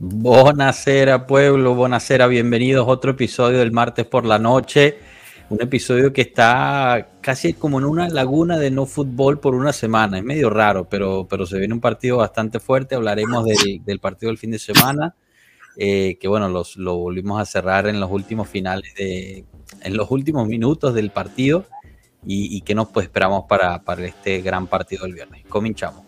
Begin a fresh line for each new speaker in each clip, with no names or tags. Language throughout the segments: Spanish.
Buonasera pueblo, buonasera, bienvenidos a otro episodio del martes por la noche. Un episodio que está casi como en una laguna de no fútbol por una semana. Es medio raro, pero, pero se viene un partido bastante fuerte. Hablaremos del, partido del fin de semana, eh, que bueno, los, lo volvimos a cerrar en los últimos finales de, en los últimos minutos del partido. Y, qué nos pues, esperamos para, para este gran partido del viernes. Cominchamos.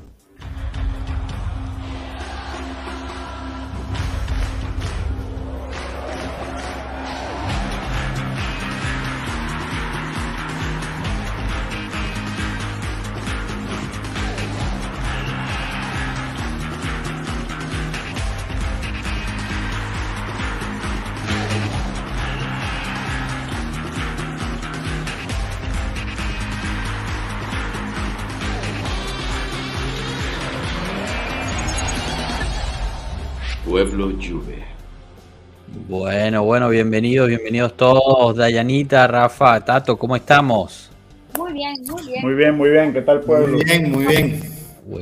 Bueno, bueno, bienvenidos, bienvenidos todos. Dayanita, Rafa, Tato, ¿cómo estamos?
Muy bien, muy bien.
Muy bien, muy bien. ¿Qué tal, pueblo?
Muy bien, muy bien.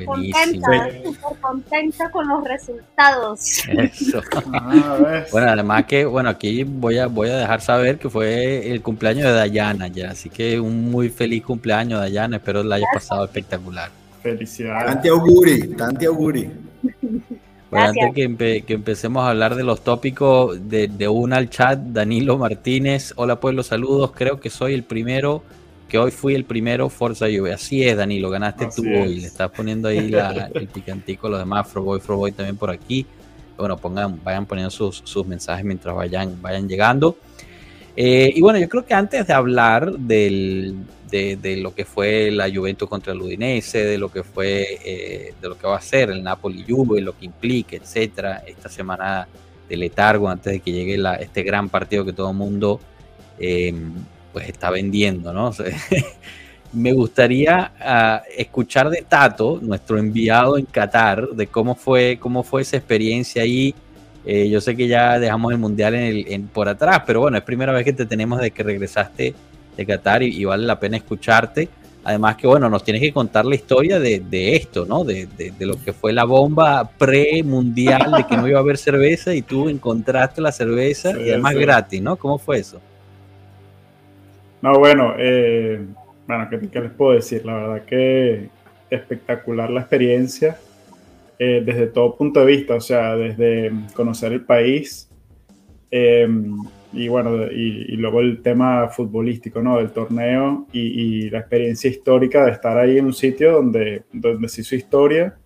Contenta, súper contenta con los resultados.
Eso.
Ah,
bueno, además que, bueno, aquí voy a, voy a dejar saber que fue el cumpleaños de Dayana ya, así que un muy feliz cumpleaños, Dayana. Espero la haya pasado espectacular.
Felicidades.
Tanti auguri, tanti auguri.
Bueno, antes que, que, empecemos a hablar de los tópicos, de, de una al chat, Danilo Martínez, hola pueblo, saludos, creo que soy el primero, que hoy fui el primero Forza Juve. Así es, Danilo, ganaste
Así
tú
es.
hoy, le estás poniendo ahí la, el picantico, los demás, Froboy, Froboy también por aquí. Bueno, pongan, vayan poniendo sus, sus mensajes mientras vayan, vayan llegando. Eh, y bueno, yo creo que antes de hablar del, de, lo que fue la Juventus contra el Udinese, de lo que fue, eh, de lo que va a ser el Napoli Juve, lo que implica, etcétera, esta semana de letargo antes de que llegue este gran partido que todo el mundo eh, pues está vendiendo, ¿no? Me gustaría uh, escuchar de Tato, nuestro enviado en Qatar, de cómo fue, cómo fue esa experiencia ahí. Eh, yo sé que ya dejamos el mundial en el, en, por atrás, pero bueno, es primera vez que te tenemos de que regresaste de Qatar y, y, vale la pena escucharte. Además que, bueno, nos tienes que contar la historia de, de esto, ¿no? De, de, de, lo que fue la bomba pre-mundial, de que no iba a haber cerveza y tú encontraste la cerveza sí, y además sí. gratis, ¿no? ¿Cómo fue eso?
No, bueno, eh, bueno, ¿qué, ¿qué, les puedo decir? La verdad que espectacular la experiencia eh, desde todo punto de vista, o sea, desde conocer el país, eh, y bueno, y, y, luego el tema futbolístico, ¿no? Del torneo y, y, la experiencia histórica de estar ahí en un sitio donde, donde se hizo historia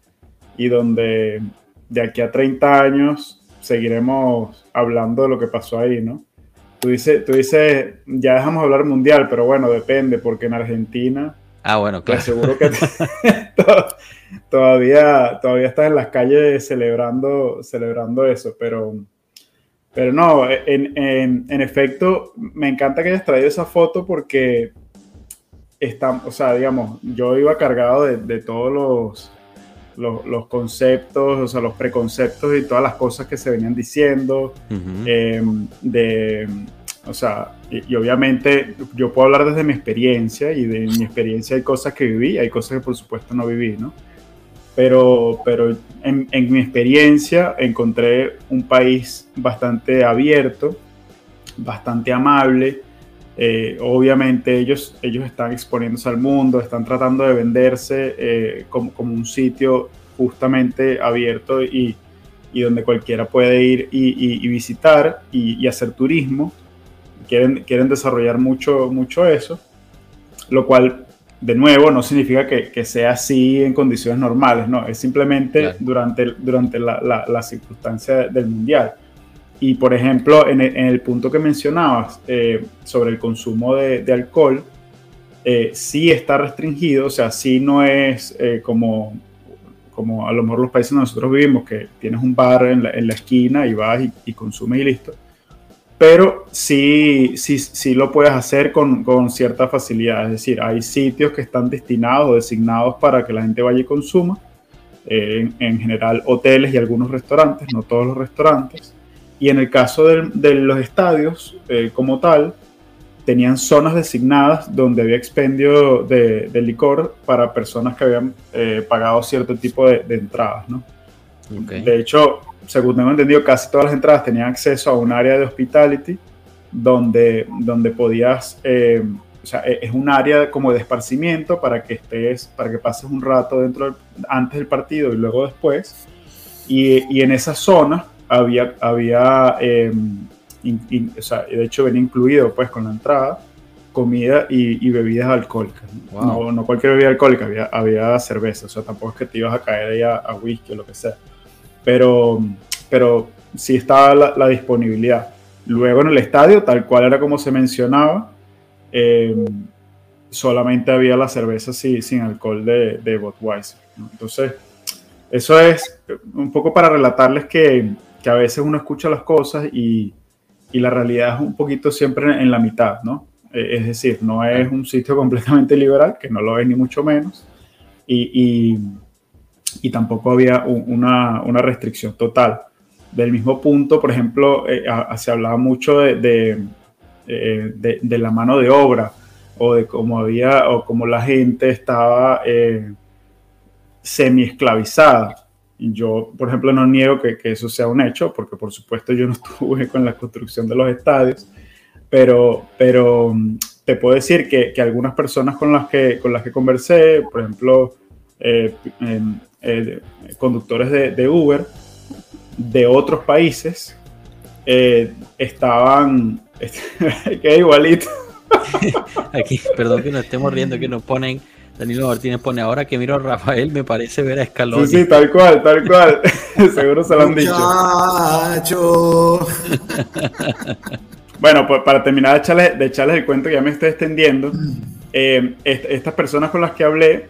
y donde de aquí a 30 años seguiremos hablando de lo que pasó ahí, ¿no? Tú dices, tú dices, ya dejamos hablar mundial, pero bueno, depende, porque en Argentina...
Ah, bueno, claro.
Pues seguro que todavía, todavía estás en las calles celebrando, celebrando eso, pero pero no, en, en, en, efecto, me encanta que hayas traído esa foto porque está, o sea, digamos, yo iba cargado de, de todos los, los, los, conceptos, o sea, los preconceptos y todas las cosas que se venían diciendo, uh -huh. eh, de, o sea, y, y, obviamente yo puedo hablar desde mi experiencia y de mi experiencia hay cosas que viví, hay cosas que por supuesto no viví, ¿no? Pero, pero en, en, mi experiencia encontré un país bastante abierto, bastante amable. Eh, obviamente ellos, ellos están exponiéndose al mundo, están tratando de venderse eh, como, como, un sitio justamente abierto y, y donde cualquiera puede ir y, y, y visitar y, hacer turismo. Quieren, quieren desarrollar mucho, mucho eso, lo cual de nuevo, no significa que, que, sea así en condiciones normales, no, es simplemente claro. durante, durante la, la, la, circunstancia del mundial. Y por ejemplo, en el, en el punto que mencionabas eh, sobre el consumo de, de alcohol, eh, sí está restringido, o sea, sí no es eh, como, como a lo mejor los países donde nosotros vivimos, que tienes un bar en la, en la esquina y vas y, y consumes y listo pero sí, sí, sí lo puedes hacer con, con, cierta facilidad. Es decir, hay sitios que están destinados o designados para que la gente vaya y consuma. Eh, en, en, general, hoteles y algunos restaurantes, no todos los restaurantes. Y en el caso de, de los estadios, eh, como tal, tenían zonas designadas donde había expendio de, de licor para personas que habían eh, pagado cierto tipo de, de entradas. ¿no? Okay. De hecho, según tengo entendido, casi todas las entradas tenían acceso a un área de hospitality donde, donde podías, eh, o sea, e, es un área como de esparcimiento para que estés, para que pases un rato dentro antes del partido y luego después. Y, y en esa zona había, había eh, o sea, de hecho venía incluido pues con la entrada comida y, bebidas alcohólicas. ¿no? No, cualquier bebida alcohólica, había, había cerveza, o sea, tampoco es que te ibas a caer ahí a, whisky o lo que sea. Pero, pero sí estaba la, disponibilidad. Luego en el estadio, tal cual era como se mencionaba, eh, solamente había la cerveza sin alcohol de, de Budweiser. Entonces, eso es un poco para relatarles que, que, a veces uno escucha las cosas y, y la realidad es un poquito siempre en la mitad, ¿no? Eh, es decir, no es un sitio completamente liberal, que no lo es ni mucho menos, y, y, tampoco había una, una, restricción total. Del mismo punto, por ejemplo, eh, se hablaba mucho de, eh, de, de, la mano de obra o de cómo había o cómo la gente estaba semi esclavizada. Yo, por ejemplo, no niego que, que, eso sea un hecho, porque por supuesto yo no estuve con la construcción de los estadios, pero, pero mm, te puedo decir que, que, algunas personas con las que, con las que conversé, por ejemplo, eh, eh, conductores de, de, Uber de otros países, eh, estaban, que igualito.
Aquí, perdón que nos estemos riendo, que nos ponen, Danilo Martínez pone, ahora que miro a Rafael me parece ver a Escalón.
Sí, sí, tal cual, tal cual. Seguro se lo han dicho. Bueno, pues para terminar de echarles, de echarles el cuento que ya me estoy extendiendo, eh, estas personas con las que hablé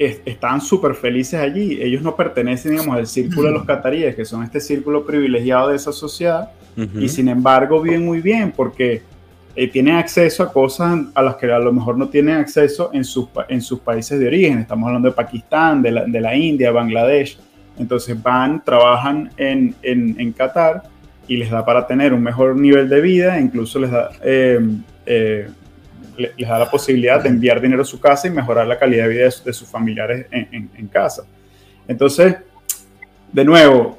estaban súper felices allí. Ellos no pertenecen, digamos, al círculo de los cataríes, que son este círculo privilegiado de esa sociedad, y sin embargo viven muy bien porque eh, tienen acceso a cosas a las que a lo mejor no tienen acceso en sus, en sus países de origen. Estamos hablando de Pakistán, de la, de la India, Bangladesh. Entonces van, trabajan en, en, en Qatar y les da para tener un mejor nivel de vida, incluso les da, eh, eh, les da la posibilidad de enviar dinero a su casa y mejorar la calidad de vida de, sus familiares en, casa. Entonces, de nuevo,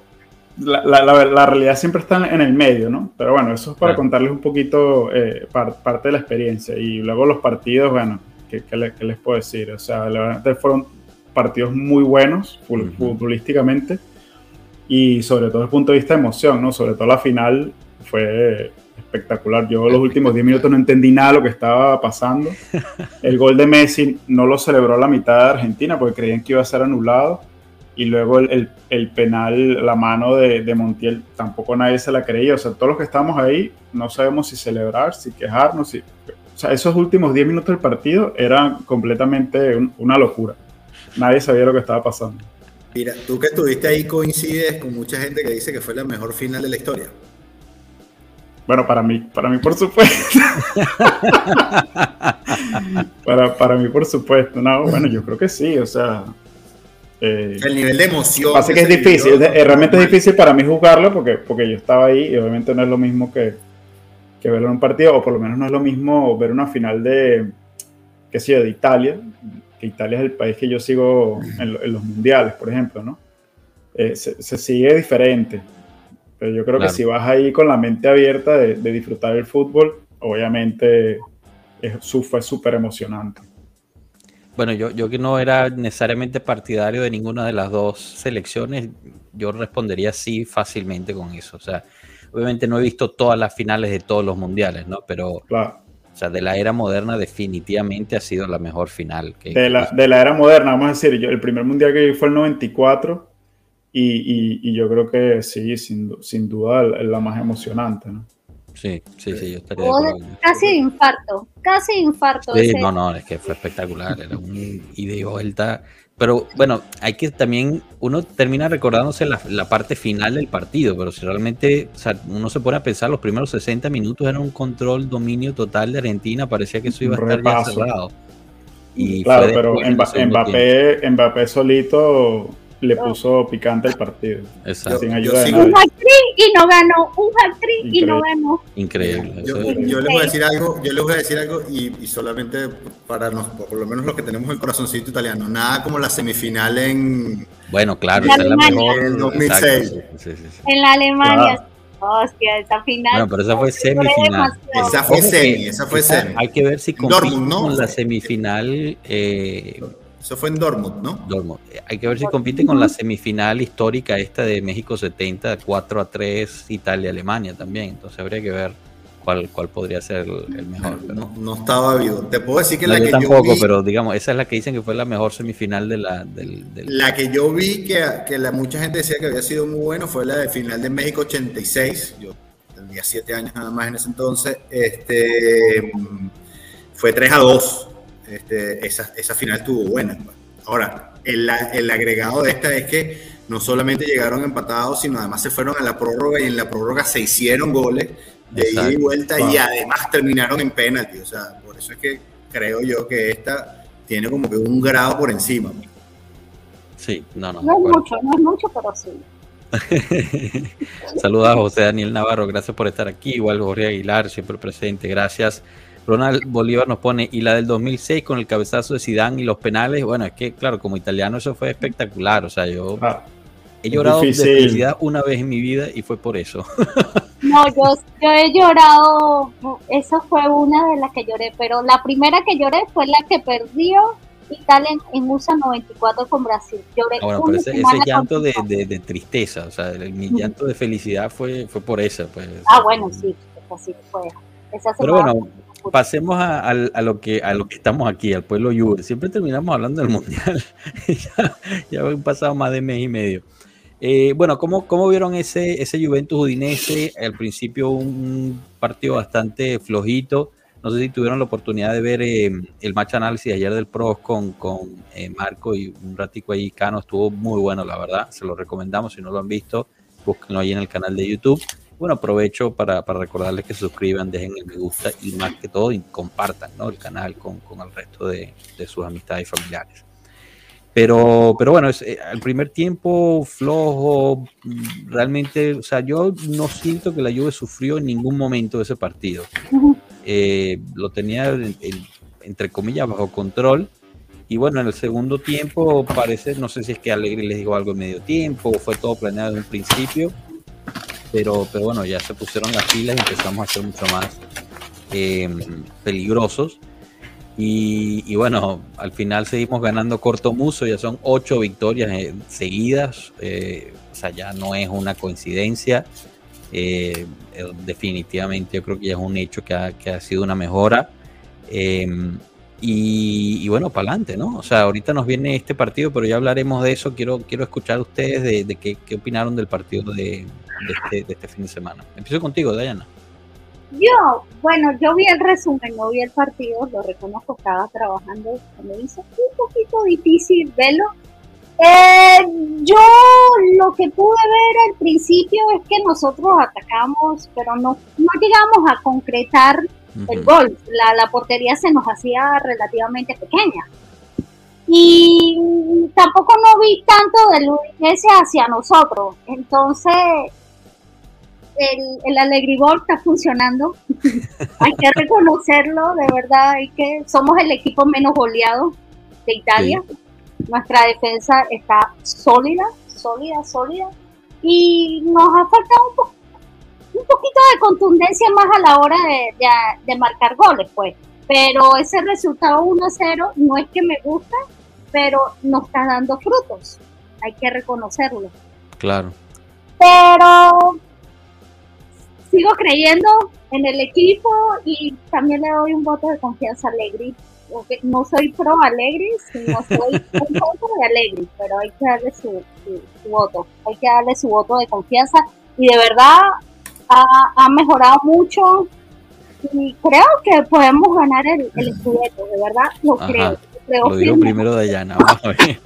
la, la, realidad siempre está en el medio, ¿no? Pero bueno, eso es para contarles un poquito eh, parte de la experiencia. Y luego los partidos, bueno, ¿qué, les, puedo decir? O sea, la verdad fueron partidos muy buenos futbolísticamente y sobre todo desde el punto de vista de emoción, ¿no? Sobre todo la final fue espectacular. Yo los últimos 10 minutos no entendí nada de lo que estaba pasando. El gol de Messi no lo celebró la mitad de Argentina porque creían que iba a ser anulado. Y luego el, el, penal, la mano de, de, Montiel, tampoco nadie se la creía. O sea, todos los que estamos ahí no sabemos si celebrar, si quejarnos. Si... O sea, esos últimos 10 minutos del partido eran completamente una locura. Nadie sabía lo que estaba pasando.
Mira, tú que estuviste ahí coincides con mucha gente que dice que fue la mejor final de la historia.
Bueno, para mí, para mí por supuesto. para, para mí por supuesto. No, bueno, yo creo que sí, o sea.
Eh, el nivel de emoción.
Pasa que es difícil, realmente es difícil para mí jugarlo porque, porque yo estaba ahí y obviamente no es lo mismo que, que verlo en un partido, o por lo menos no es lo mismo ver una final de, qué sé yo, de Italia, que Italia es el país que yo sigo en, los mundiales, por ejemplo, ¿no? Eh, se, sigue diferente. Pero yo creo que si vas ahí con la mente abierta de, disfrutar el fútbol, obviamente es, fue súper emocionante.
Bueno, yo, yo que no era necesariamente partidario de ninguna de las dos selecciones, yo respondería sí fácilmente con eso. O sea, obviamente no he visto todas las finales de todos los mundiales, ¿no? Pero claro. O sea, de la era moderna definitivamente ha sido la mejor final.
Que, de, la, de la era moderna, vamos a decir, yo, el primer mundial que vi fue el 94 y, y, y yo creo que sí, sin, sin duda la más emocionante, ¿no?
Sí, sí, sí, yo estaría
de acuerdo. Casi de infarto, casi infarto.
Sí, no, no, es que fue espectacular, era un ida y vuelta pero bueno, hay que también, uno termina recordándose la, la, parte final del partido, pero si realmente o sea, uno se pone a pensar, los primeros 60 minutos era un control, dominio total de Argentina, parecía que eso iba a estar ya cerrado.
Y claro, pero Mbappé, Mbappé solito le puso picante el partido.
Exacto.
Sin ayuda de Un y no ganó, un hat y no ganó.
Increíble.
Yo, les voy a decir algo, yo les voy a decir algo y, solamente para nos, por lo menos los que tenemos el corazoncito italiano, nada como la semifinal en,
Bueno, claro,
En
esa es la mejor.
En el
exacto,
2006.
sí, sí, sí, sí.
En la Alemania.
Claro.
Hostia, esa final.
Bueno, pero esa fue semifinal.
Esa fue semi, esa fue semi.
Hay que ver si con la semifinal. eh,
Eso fue en Dortmund, ¿no?
Dortmund. Hay que ver si compite con la semifinal histórica esta de México 70, 4 a 3, Italia-Alemania también. Entonces habría que ver cuál, cuál podría ser el, el mejor. pero-
No, no estaba vivo. Te puedo decir que
No,
la
yo
que
tampoco,
yo vi,
pero digamos, esa es la que dicen que fue la mejor semifinal de la, del, del-
la que yo vi que, que la, mucha gente decía que había sido muy bueno fue la de final de México 86. Yo tenía siete años nada más en ese entonces. Este fue 3 a 2. Este, esa, esa final estuvo buena. Ahora, el, el agregado de esta es que no solamente llegaron empatados, sino además se fueron a la prórroga y en la prórroga se hicieron goles de ida y vuelta y además terminaron en penalti. O sea, por eso es que creo yo que esta tiene como que un grado por encima.
Sí, no, no.
No es
bueno.
mucho, no es mucho, pero sí.
Saludos a José Daniel Navarro, gracias por estar aquí. Igual Jorge Aguilar, siempre presente, gracias. Ronald Bolívar nos pone, y la del 2006 con el cabezazo de Zidane y los penales, bueno, es que claro, como italiano eso fue espectacular, o sea, yo
Ah,
he llorado de felicidad una vez en mi vida y fue por eso.
No, yo, yo he llorado, esa fue una de las que lloré, pero la primera que lloré fue la que perdió Italia en, en USA 94 con Brasil. Lloré
Ahora,
una
pero ese, ese llanto de,
completa.
de- de tristeza, o sea, el- mi llanto de felicidad fue, fue por eso. Pues.
Ah, bueno, sí, esa sí fue. Esa
Pero bueno,
fue-
Pasemos a, al- a lo que a lo que estamos aquí, al pueblo Juve. Siempre terminamos hablando del mundial. ya, ya han pasado más de mes y medio. Eh, bueno, ¿cómo, ¿cómo vieron ese, ese Juventus Udinese? Al principio un partido bastante flojito. No sé si tuvieron la oportunidad de ver eh, el match análisis ayer del Pros con, con eh, Marco y un ratico ahí, Cano. Estuvo muy bueno, la verdad. Se lo recomendamos. Si no lo han visto, búsquenlo ahí en el canal de YouTube. Bueno, aprovecho para, para recordarles que se suscriban, dejen el me gusta y más que todo compartan ¿no? el canal con, con el resto de, de sus amistades y familiares. Pero, pero bueno, es, eh, al primer tiempo flojo, mm, realmente, o sea, yo no siento que la Juve sufrió en ningún momento de ese partido. Eh, lo tenía, en- en- entre comillas, bajo control. Y bueno, en el segundo tiempo parece, no sé si es que Alegre les dijo algo en medio tiempo o fue todo planeado desde un principio, pero, pero bueno, ya se pusieron las pilas y empezamos a ser mucho más eh, peligrosos. Y, y bueno, al final seguimos ganando corto muso, ya son ocho victorias eh, seguidas, eh, o sea, ya no es una coincidencia. eh, definitivamente yo creo que ya es un hecho que ha, que ha sido una mejora. Eh, y, y bueno, para adelante, ¿no? O sea, ahorita nos viene este partido, pero ya hablaremos de eso. Quiero, quiero escuchar a ustedes de, de qué, qué opinaron del partido de, de este, de este fin de semana. Empiezo contigo, Dayana.
Yo, bueno, yo vi el resumen, no vi el partido, lo reconozco, estaba trabajando, se me hizo un poquito difícil verlo. Eh, yo lo que pude ver al principio es que nosotros atacamos, pero no, no llegamos a concretar el
Ujú.
gol. La, la portería se nos hacía relativamente pequeña. Y tampoco no vi tanto del Udinese hacia nosotros. Entonces, el, el Alegribol está funcionando. hay que reconocerlo, de verdad. Hay que, somos el equipo menos goleado de Italia. Nuestra defensa está sólida, sólida, sólida. Y nos ha faltado un, po- un poquito de contundencia más a la hora de, de- de marcar goles, pues. Pero ese resultado 1-0 no es que me gusta, pero nos está dando frutos. Hay que reconocerlo
Claro.
pero sigo creyendo en el equipo y también le doy un voto de confianza a. Porque No soy pro Allegri, sino soy un voto de Allegri, pero hay que darle su, su- su voto, hay que darle su voto de confianza y de verdad ha, ha mejorado mucho y creo que podemos ganar el, el de verdad lo
Ajá.
creo.
Lo digo primero Dayana. Vamos a ver.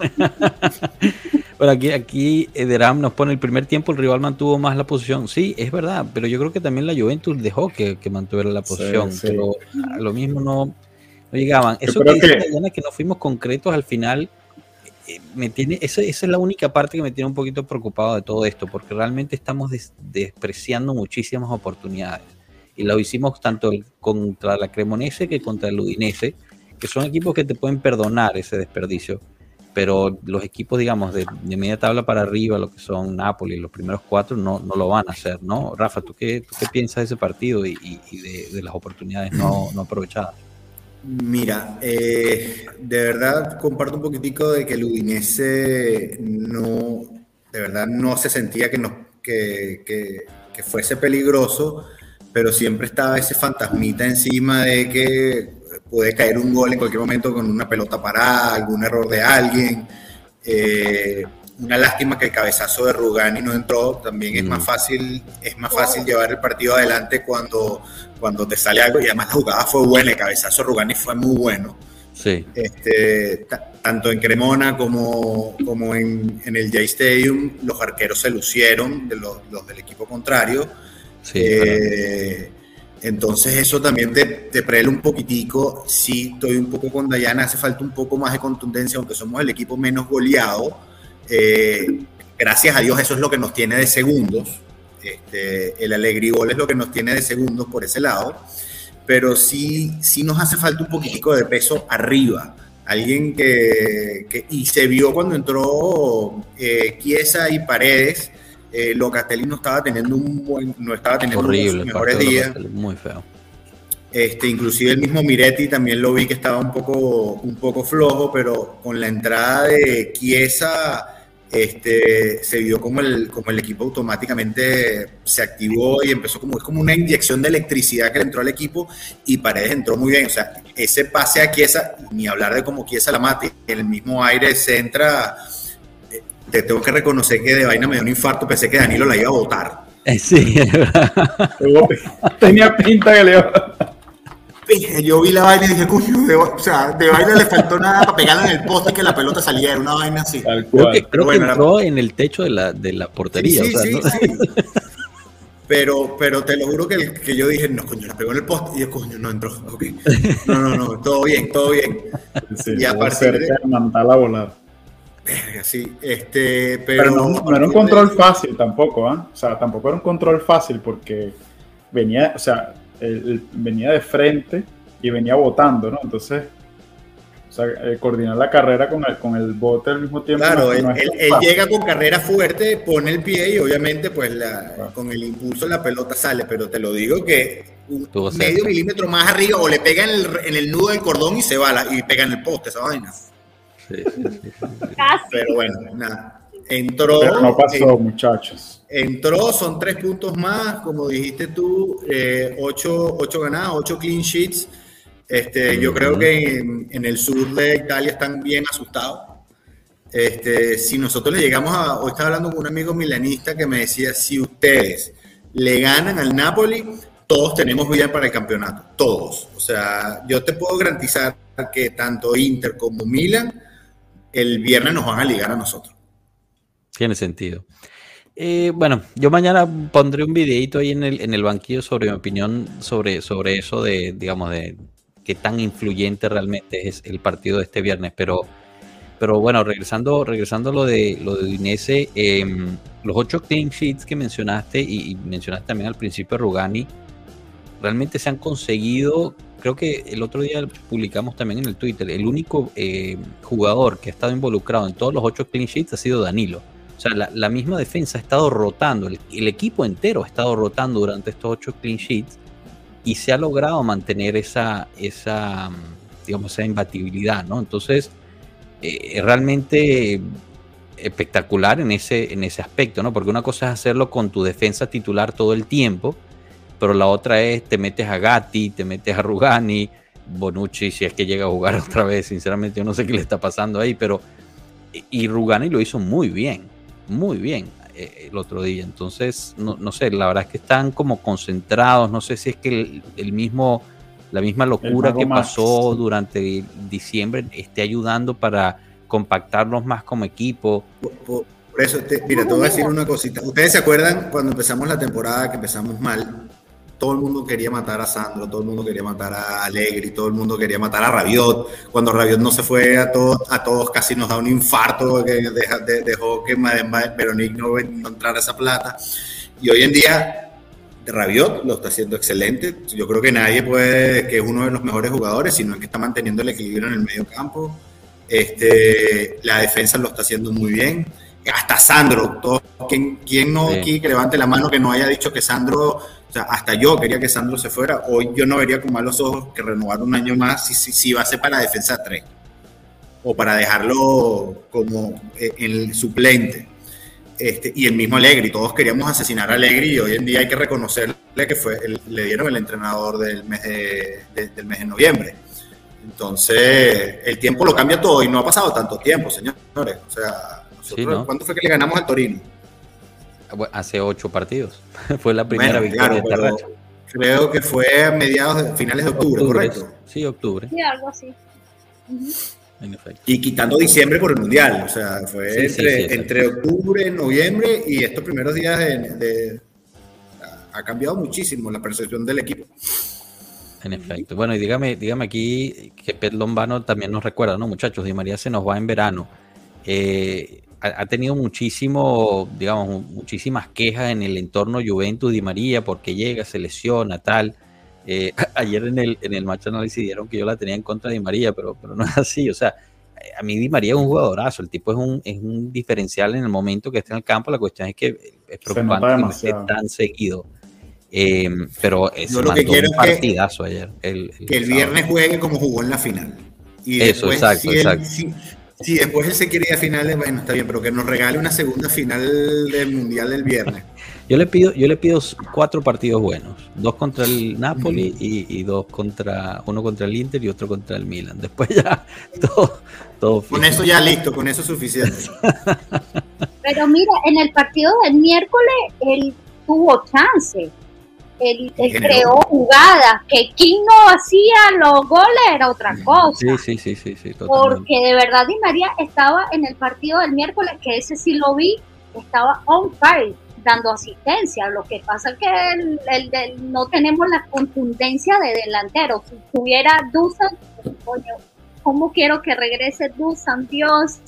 bueno, aquí, aquí Ederam nos pone el primer tiempo, el rival mantuvo más la posición. Sí, es verdad, pero yo creo que también la Juventus dejó que, que mantuviera la
Sí,
posición,
sí.
pero a lo mismo no, no llegaban. Eso que dice
que-
Dayana, que no fuimos concretos al final, eh, me tiene, esa, esa es la única parte que me tiene un poquito preocupado de todo esto, porque realmente estamos des- despreciando muchísimas oportunidades. Y lo hicimos tanto el- contra la Cremonese que contra el Udinese, que son equipos que te pueden perdonar ese desperdicio. pero los equipos, digamos, de, media tabla para arriba, lo que son Napoli, los primeros cuatro, no, no lo van a hacer, ¿no? Rafa, ¿tú qué, qué piensas de ese partido y, de, las oportunidades no, no aprovechadas?
Mira, eh, de verdad comparto un poquitico de que el Udinese no, de verdad no se sentía que, no, que, que, que fuese peligroso, pero siempre estaba ese fantasmita encima de que puede caer un gol en cualquier momento con una pelota parada, algún error de alguien. Eh, una lástima que el cabezazo de Rugani no entró. También es más mm. fácil, es más fácil llevar el partido adelante cuando, cuando te sale algo. Y además la jugada fue buena, el cabezazo de Rugani fue muy bueno.
Sí.
Este, tanto en Cremona como, como en, el J Stadium, los arqueros se lucieron, de los, del equipo contrario.
Sí, eh,
entonces eso también te, te un poquitico. Sí, estoy un poco con Dayana, hace falta un poco más de contundencia, aunque somos el equipo menos goleado. Eh, gracias a Dios eso es lo que nos tiene de segundos. Este, el Alegrigol es lo que nos tiene de segundos por ese lado. Pero sí, sí nos hace falta un poquitico de peso arriba. Alguien que, que y se vio cuando entró eh, Chiesa y Paredes, eh, Locatelli no estaba teniendo un buen, no estaba teniendo
Horrible,
mejores días.
Muy feo.
Este, inclusive el mismo Miretti también lo vi que estaba un poco, un poco flojo, pero con la entrada de Chiesa este, se vio como el, como el equipo automáticamente se activó y empezó como, es como una inyección de electricidad que le entró al equipo y Paredes entró muy bien. O sea, ese pase a Chiesa, ni hablar de cómo Chiesa la mate, el mismo aire se entra te tengo que reconocer que de vaina me dio un infarto, pensé que Danilo la iba a votar.
Eh, sí,
tenía pinta que le iba
yo vi la vaina y dije, coño, o sea, de vaina le faltó nada para pegarla en el poste y que la pelota saliera, era una vaina así.
Creo que, creo que entró en el techo de la, de la portería. Sí, sí, sí,
Pero, pero te lo juro que, que, yo dije, no, coño, la pegó en el poste y yo, coño, no entró. Okay. No, no, no, todo bien, todo bien.
y a partir de... la volada.
Sí, este,
pero, no, era un control fácil tampoco, ¿ah? O sea, tampoco era un control fácil porque venía, o sea, venía de frente y venía botando, ¿no? Entonces, o sea, eh, coordinar la carrera con el, con el bote al mismo tiempo.
Claro, él, llega con carrera fuerte, pone el pie y obviamente, pues con el impulso la pelota sale, pero te lo digo que un medio milímetro más arriba o le pega en el, en el nudo del cordón y se va y pega en el poste esa vaina. Pero bueno, nada. Entró.
no pasó, muchachos.
Entró, son tres puntos más, como dijiste tú, eh, ocho, ocho, ganadas, ocho clean sheets. Este, Yo creo que en, el sur de Italia están bien asustados. Este, si nosotros le llegamos a. Hoy estaba hablando con un amigo milanista que me decía: si ustedes le ganan al Napoli, todos tenemos vida para el campeonato. Todos. O sea, yo te puedo garantizar que tanto Inter como Milan el viernes nos van a ligar a nosotros.
Tiene sentido. Eh, bueno, yo mañana pondré un videito ahí en el, en el banquillo sobre mi opinión sobre, sobre eso de, digamos, de qué tan influyente realmente es el partido de este viernes. Pero, pero bueno, regresando, regresando a lo de lo de Udinese, em, los ocho clean sheets que mencionaste y, y, mencionaste también al principio Rugani, realmente se han conseguido creo que el otro día publicamos también en el Twitter, el único eh, jugador que ha estado involucrado en todos los ocho clean sheets ha sido Danilo. O sea, la, misma defensa ha estado rotando, el, equipo entero ha estado rotando durante estos ocho clean sheets y se ha logrado mantener esa, esa digamos, esa imbatibilidad, ¿no? Entonces, eh, realmente espectacular en ese, en ese aspecto, ¿no? Porque una cosa es hacerlo con tu defensa titular todo el tiempo pero la otra es te metes a Gatti, te metes a Rugani, Bonucci, si es que llega a jugar otra vez, sinceramente yo no sé qué le está pasando ahí, pero y Rugani lo hizo muy bien, muy bien eh, el otro día, entonces no, no, sé, la verdad es que están como concentrados, no sé si es que el, mismo, la misma locura que pasó durante diciembre esté ayudando para compactarlos más como equipo.
Por, eso, mira, te voy a decir una cosita. ¿Ustedes se acuerdan cuando empezamos la temporada que empezamos mal? Todo el mundo quería matar a Sandro, todo el mundo quería matar a Alegri, todo el mundo quería matar a Rabiot. Cuando Rabiot no se fue a todos, a todos casi nos da un infarto que dejó que Veronique no, no entrara esa plata. Y hoy en día Rabiot lo está haciendo excelente. Yo creo que nadie puede que es uno de los mejores jugadores, sino que está manteniendo el equilibrio en el medio campo. Este, la defensa lo está haciendo muy bien. Hasta Sandro, todo, ¿quién, no aquí que levante la mano que no haya dicho que Sandro, o sea, hasta yo quería que Sandro se fuera. Hoy yo no vería con malos ojos que renovar un año más si, si, si va a ser para defensa 3 o para dejarlo como eh, el suplente. Este, y el mismo Alegri, todos queríamos asesinar a Alegri y hoy en día hay que reconocerle que fue le dieron el entrenador del mes de, del mes de noviembre. Entonces, el tiempo lo cambia todo y no ha pasado tanto tiempo, señores. O sea, ¿cuándo fue que le ganamos al Torino?
Hace ocho partidos. fue la primera victoria
de Creo que fue a mediados, de, finales de octubre, ¿correcto?
Sí, octubre.
Sí, algo así.
Y quitando diciembre por el Mundial, o sea, fue entre, entre, octubre, noviembre y estos primeros días de, ha cambiado muchísimo la percepción del equipo.
En efecto. Bueno, y dígame, dígame aquí que Pet Lombano también nos recuerda, ¿no, muchachos? Di María se nos va en verano. Eh, ha, tenido muchísimo, digamos, muchísimas quejas en el entorno Juventus Di María porque llega, se lesiona, tal. Eh, ayer en el, en el match análisis dieron que yo la tenía en contra de Di María, pero, pero no es así. O sea, a mí Di María es un jugadorazo, el tipo es un, es un diferencial en el momento que está en el campo. La cuestión es que es preocupante que esté tan seguido. Eh, pero es
lo que quiero un partidazo ayer. El, que el viernes juegue como jugó en la final.
Y Eso, exacto, exacto.
Si, después él se quiere ir a finales, bueno, está bien, pero que nos regale una segunda final del Mundial del viernes.
Yo le pido, yo le pido cuatro partidos buenos, dos contra el Napoli y, dos contra, uno contra el Inter y otro contra el Milan. Después ya todo, todo
Con eso ya listo, con eso es suficiente.
Pero mira, en el partido del miércoles él tuvo chance. Él, creó jugadas, que quien no hacía los goles era otra cosa.
Sí, sí, sí, sí, sí
Porque de verdad Di María estaba en el partido del miércoles, que ese sí lo vi, estaba on fire dando asistencia. Lo que pasa es que el, no tenemos la contundencia de delantero. Si tuviera Dusan, ¿cómo quiero que regrese Dusan? Dios,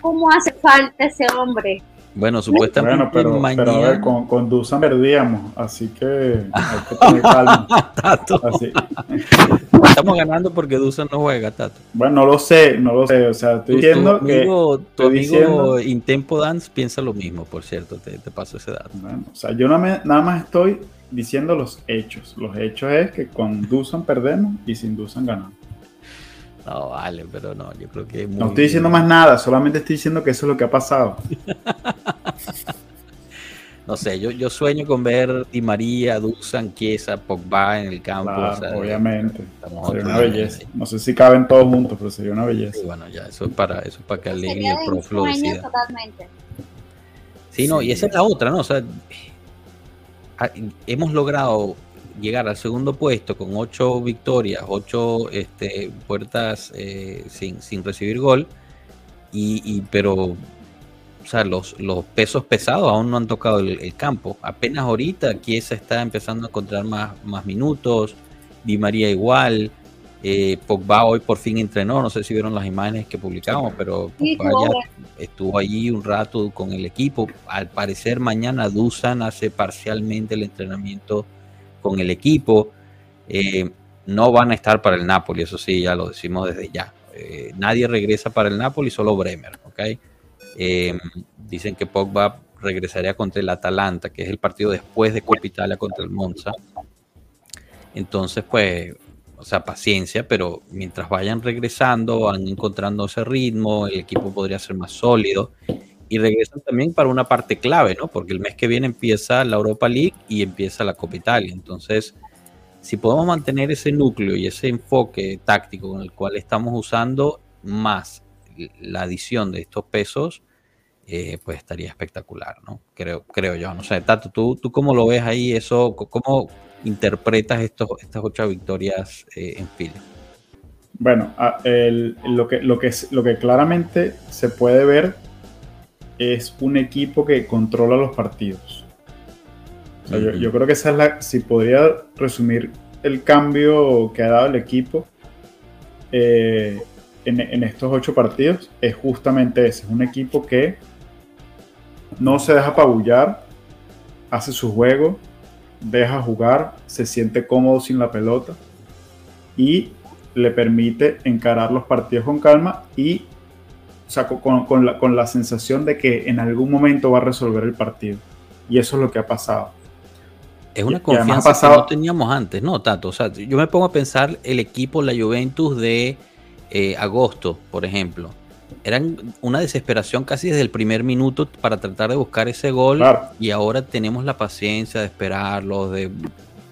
¿cómo hace falta ese hombre?
Bueno, supuestamente
pero, mañana... pero a ver, con, con Dusan perdíamos, así que hay que tener calma.
Así. Estamos ganando porque Dusan no juega, Tato.
Bueno, no lo sé, no lo sé. O sea, estoy diciendo
tu amigo, que. Tu amigo Intempo Dance piensa lo mismo, por cierto, te, te paso ese dato.
Bueno, o sea, yo nada más estoy diciendo los hechos. Los hechos es que con Dusan perdemos y sin Dusan ganamos.
No, vale, pero no, yo creo que...
no estoy diciendo más nada, solamente estoy diciendo que eso es lo que ha pasado.
no sé, yo, yo sueño con ver Di María, Duxan, Chiesa, Pogba en el campo.
obviamente. Sería una belleza. No sé si caben todos juntos, pero sería una belleza.
bueno, ya, eso es para, eso es para que alegre el profe totalmente. Sí, no, y esa es la otra, ¿no? O sea, hemos logrado llegar al segundo puesto con ocho victorias, ocho este, puertas eh, sin, sin, recibir gol, y, pero o sea, los, los, pesos pesados aún no han tocado el, campo. Apenas ahorita se está empezando a encontrar más, más minutos, Di María igual, eh, Pogba hoy por fin entrenó, no sé si vieron las imágenes que publicamos, pero Pogba ya estuvo allí un rato con el equipo. Al parecer mañana Dusan hace parcialmente el entrenamiento con el equipo. Eh, no van a estar para el Napoli, eso sí, ya lo decimos desde ya. Eh, nadie regresa para el Napoli, solo Bremer, ¿ok? Eh, dicen que Pogba regresaría contra el Atalanta, que es el partido después de Copa Italia contra el Monza. Entonces, pues, o sea, paciencia, pero mientras vayan regresando, van encontrando ese ritmo, el equipo podría ser más sólido y regresan también para una parte clave, ¿no? Porque el mes que viene empieza la Europa League y empieza la Copa Italia. Entonces, si podemos mantener ese núcleo y ese enfoque táctico con el cual estamos usando más la adición de estos pesos, eh, pues estaría espectacular, ¿no? Creo, creo yo. No sé, Tato, ¿tú, ¿tú cómo lo ves ahí? Eso, ¿Cómo interpretas estos, estas ocho victorias eh, en fila?
Bueno, lo, que, lo, que, lo que claramente se puede ver es un equipo que controla los partidos. yo, creo que esa es la, si podría resumir el cambio que ha dado el equipo eh, en, estos ocho partidos, es justamente ese, es un equipo que no se deja apabullar, hace su juego, deja jugar, se siente cómodo sin la pelota y le permite encarar los partidos con calma y o sea, con, la, con la sensación de que en algún momento va a resolver el partido. Y eso es lo que ha pasado.
Es una confianza que no teníamos antes, ¿no, Tato? O sea, yo me pongo a pensar el equipo, la Juventus de eh, agosto, por ejemplo. Eran una desesperación casi desde el primer minuto para tratar de buscar ese gol y ahora tenemos la paciencia de esperarlo, de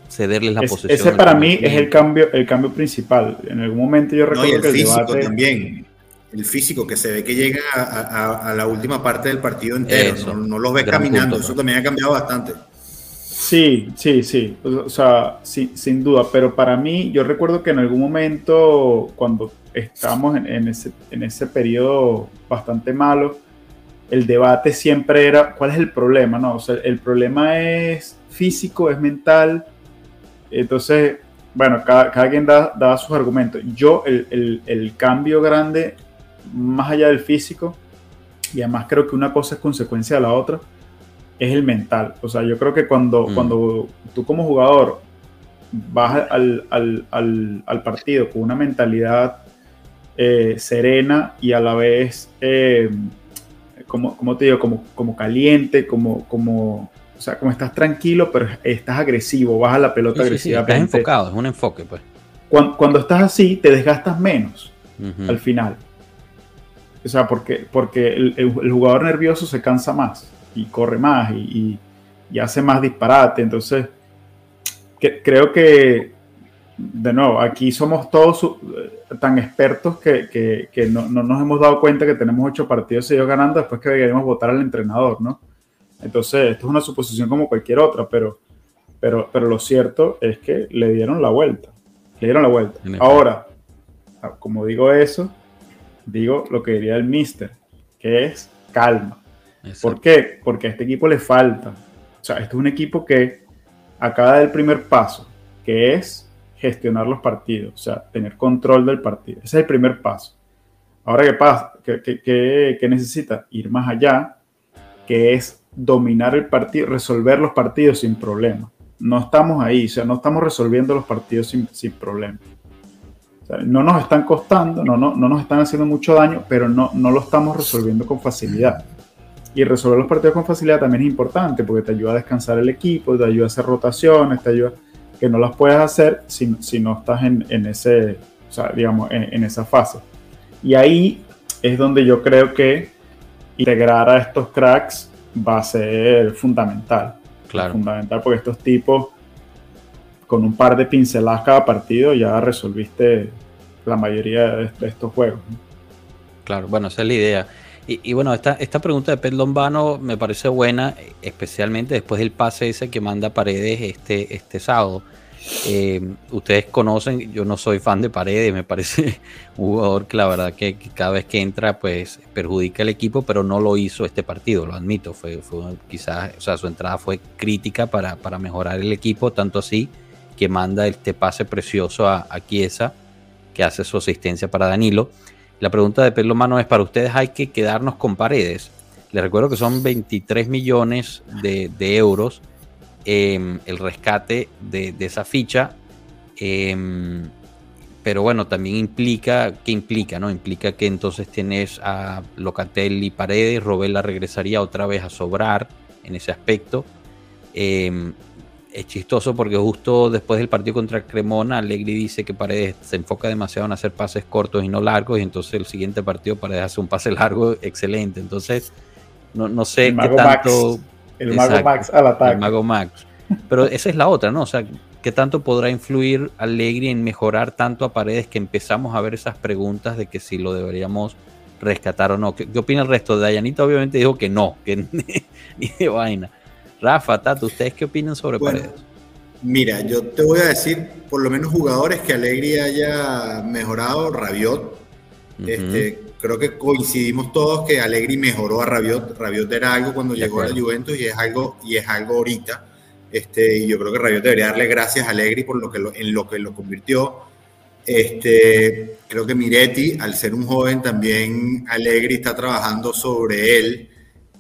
cederles la posesión.
Ese para mí es el cambio, el cambio principal. En algún momento yo recuerdo
que el físico también. El físico que se ve que llega a, la última parte del partido entero. no, los ves caminando. eso también ha cambiado bastante.
Sí, sí, sí. O sea, sí, sin duda. Pero para mí, yo recuerdo que en algún momento, cuando estábamos en, ese, en ese periodo bastante malo, el debate siempre era, ¿cuál es el problema? No, o sea, el problema es físico, es mental. Entonces, bueno, cada, quien daba sus argumentos. Yo, el, cambio grande, más allá del físico, y además creo que una cosa es consecuencia de la otra, es el mental. O sea, yo creo que cuando, mm. cuando tú como jugador vas al, al, partido con una mentalidad eh, serena y a la vez, eh, como, como, te digo, como, como caliente, como, como, o sea, como estás tranquilo, pero estás agresivo, vas a la pelota agresiva
estás enfocado, es un enfoque, pues.
Cuando, estás así, te desgastas menos al final. O sea, porque, porque el, jugador nervioso se cansa más y corre más y, y, hace más disparate. Entonces, que, creo que, de nuevo, aquí somos todos eh, tan expertos que, que, no, no, nos hemos dado cuenta que tenemos ocho partidos seguidos ganando después que queremos votar al entrenador, ¿no? Entonces, esto es una suposición como cualquier otra, pero, pero, pero lo cierto es que le dieron la vuelta. Le dieron la vuelta. Ahora, como digo eso, digo lo que diría el mister, que es calma. ¿Por qué? Porque a este equipo le falta. O sea, este es un equipo que acaba del primer paso, que es gestionar los partidos, o sea, tener control del partido. Ese es el primer paso. Ahora, ¿qué pasa? ¿Qué, necesita? Ir más allá, que es dominar el partido, resolver los partidos sin problema. No estamos ahí, o sea, no estamos resolviendo los partidos sin, sin problema. No nos están costando, no, no, no nos están haciendo mucho daño, pero no, no lo estamos resolviendo con facilidad. Y resolver los partidos con facilidad también es importante porque te ayuda a descansar el equipo, te ayuda a hacer rotaciones, te ayuda que no las puedes hacer si, si no estás en, en ese, o sea, digamos, en, esa fase. Y ahí es donde yo creo que integrar a estos cracks va a ser fundamental.
Claro.
Fundamental porque estos tipos, con un par de pinceladas cada partido, ya resolviste la mayoría de, estos juegos.
Claro, bueno, esa es la idea. Y, bueno, esta, esta pregunta de Pet Lombano me parece buena, especialmente después del pase ese que manda Paredes este, este sábado. Eh, ustedes conocen, yo no soy fan de Paredes, me parece un jugador que la verdad que, cada vez que entra pues perjudica al equipo, pero no lo hizo este partido, lo admito, fue, fue quizás, o sea, su entrada fue crítica para, para mejorar el equipo, tanto así que manda este pase precioso a, a que hace su asistencia para Danilo. La pregunta de Pelo Mano es, ¿para ustedes hay que quedarnos con paredes? Les recuerdo que son 23 millones de, euros em, el rescate de, esa ficha. Em, pero bueno, también implica, ¿qué implica? No? Implica que entonces tienes a Locatelli Paredes, Robela regresaría otra vez a sobrar en ese aspecto. Em, es chistoso porque justo después del partido contra Cremona, Allegri dice que Paredes se enfoca demasiado en hacer pases cortos y no largos, y entonces el siguiente partido Paredes hace un pase largo excelente. Entonces, no, no sé qué tanto.
El Mago Max al ataque.
El Mago Max. Pero esa es la otra, ¿no? O sea, ¿qué tanto podrá influir Allegri en mejorar tanto a Paredes que empezamos a ver esas preguntas de que si lo deberíamos rescatar o no? ¿Qué, opina el resto? Dayanita obviamente dijo que no, que ni de vaina. Rafa, Tato, ¿ustedes qué opinan sobre Paredes?
Mira, yo te voy a decir, por lo menos jugadores que Alegri haya mejorado, Rabiot. este, creo que coincidimos todos que Alegri mejoró a Rabiot. Rabiot era algo cuando llegó a la Juventus y es algo, y es algo ahorita. Este, y yo creo que Rabiot debería darle gracias a Alegri por lo que en lo que lo convirtió. Este, creo que Miretti, al ser un joven, también Alegri está trabajando sobre él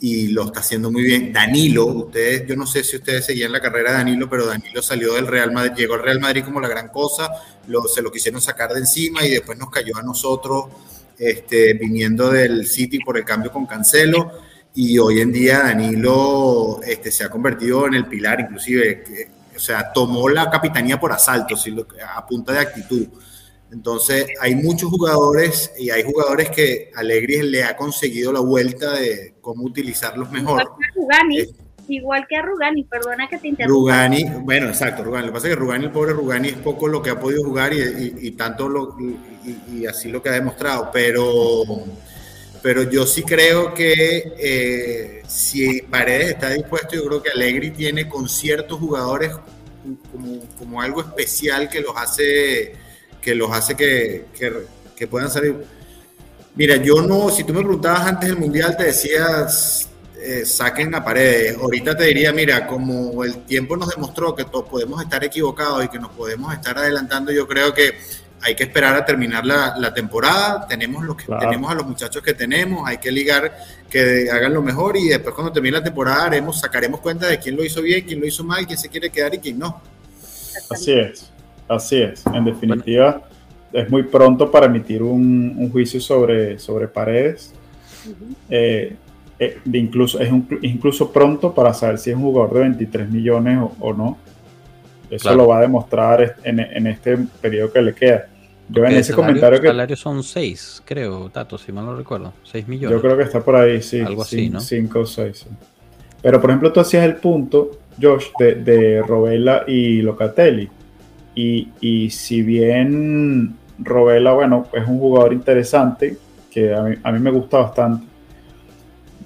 y lo está haciendo muy bien. Danilo, ustedes, yo no sé si ustedes seguían la carrera de Danilo, pero Danilo salió del Real Madrid, llegó al Real Madrid como la gran cosa, lo, se lo quisieron sacar de encima y después nos cayó a nosotros este, viniendo del City por el cambio con Cancelo, y hoy en día Danilo este, se ha convertido en el pilar, inclusive, o sea, tomó la capitanía por asalto, a punta de actitud. Entonces, hay muchos jugadores y hay jugadores que Alegri le ha conseguido la vuelta de cómo utilizarlos mejor.
Igual que a Rugani, eh, igual que a Rugani perdona que te interrumpa.
Rugani, bueno, exacto, Rugani. Lo que pasa es que Rugani, el pobre Rugani, es poco lo que ha podido jugar y, tanto lo, y, así lo que ha demostrado, pero, pero yo sí creo que eh, si Paredes está dispuesto, yo creo que Alegri tiene con ciertos jugadores como, como algo especial que los hace que los hace que, que, puedan salir. Mira, yo no, si tú me preguntabas antes del Mundial, te decías, eh, saquen a paredes. Ahorita te diría, mira, como el tiempo nos demostró que todos podemos estar equivocados y que nos podemos estar adelantando, yo creo que hay que esperar a terminar la, la temporada, tenemos, lo que, tenemos a los muchachos que tenemos, hay que ligar que hagan lo mejor y después cuando termine la temporada haremos, sacaremos cuenta de quién lo hizo bien, quién lo hizo mal, quién se quiere quedar y quién no.
Así es. Así es, en definitiva, es muy pronto para emitir un, juicio sobre, sobre paredes. Eh, eh, incluso, es, incluso pronto para saber si es un jugador de 23 millones o, no. Eso lo va a demostrar en, este periodo que le queda.
Yo en ese comentario que. salarios son 6, creo, Tato, si mal no recuerdo. 6 millones.
Yo creo que está por ahí, sí.
Algo así, ¿no?
5 o 6. Pero por ejemplo, tú hacías el punto, Josh, de, de Robella y Locatelli. Y, si bien Robela, bueno, es un jugador interesante, que a mí, me gusta bastante,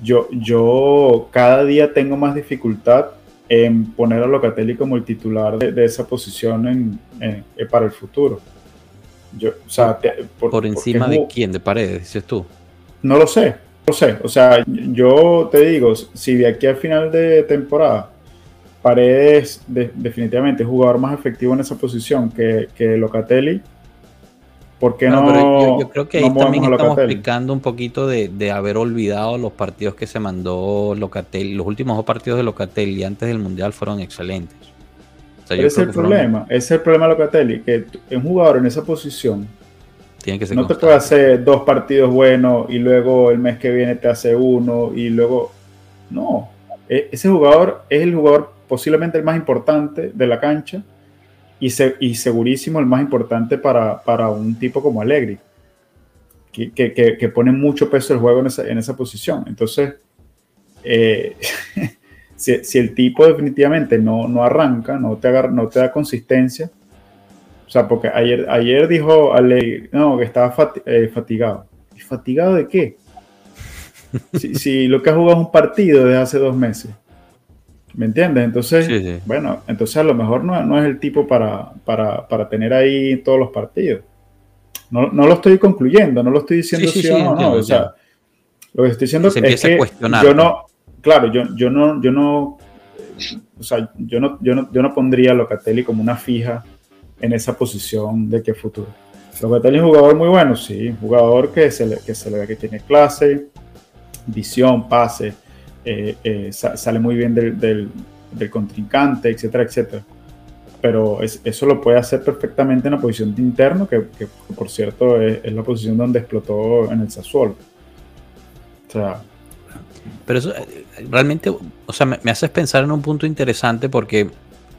yo, yo cada día tengo más dificultad en poner a Locatelli como el titular de, esa posición en, para el futuro.
Yo, o sea, por, encima de quién, de Paredes, dices tú.
No lo sé, no lo sé. O sea, yo te digo, si de aquí al final de temporada Paredes definitivamente es jugador más efectivo en esa posición que, que Locatelli. ¿Por qué no?
yo, creo que ahí también estamos explicando un poquito de, haber olvidado los partidos que se mandó Locatelli. Los últimos dos partidos de Locatelli antes del Mundial fueron excelentes.
ese es el problema. Ese es el problema de Locatelli, que un jugador en esa posición
tiene que ser
no te puede hacer dos partidos buenos y luego el mes que viene te hace uno y luego... No, e, ese jugador es el jugador posiblemente el más importante de la cancha y, y segurísimo el más importante para, para un tipo como Allegri, que, que, que, pone mucho peso el juego en esa, en esa posición. Entonces, eh, si, si, el tipo definitivamente no, no arranca, no te, agarra, no te da consistencia, o sea, porque ayer, ayer dijo Allegri, no, que estaba eh, fatigado. ¿Y fatigado de qué? si, si, lo que ha jugado es un partido desde hace dos meses. ¿Me entiendes? Entonces, bueno, entonces a lo mejor no, es el tipo para, para, tener ahí todos los partidos. No, lo estoy concluyendo, no lo estoy diciendo sí, o no, O sea, lo que estoy diciendo es que yo no, claro, yo, yo no, yo no, o sea, yo no, yo no, yo no pondría a Locatelli como una fija en esa posición de que futuro. Locatelli es un jugador muy bueno, sí, un jugador que se le, que se le ve que tiene clase, visión, pase eh, eh, sale muy bien del, del, contrincante, etcétera, etcétera. Pero eso lo puede hacer perfectamente en la posición de interno, que, por cierto es, la posición donde explotó en el Sassuolo. O sea,
pero eso eh, realmente, o sea, me, haces pensar en un punto interesante porque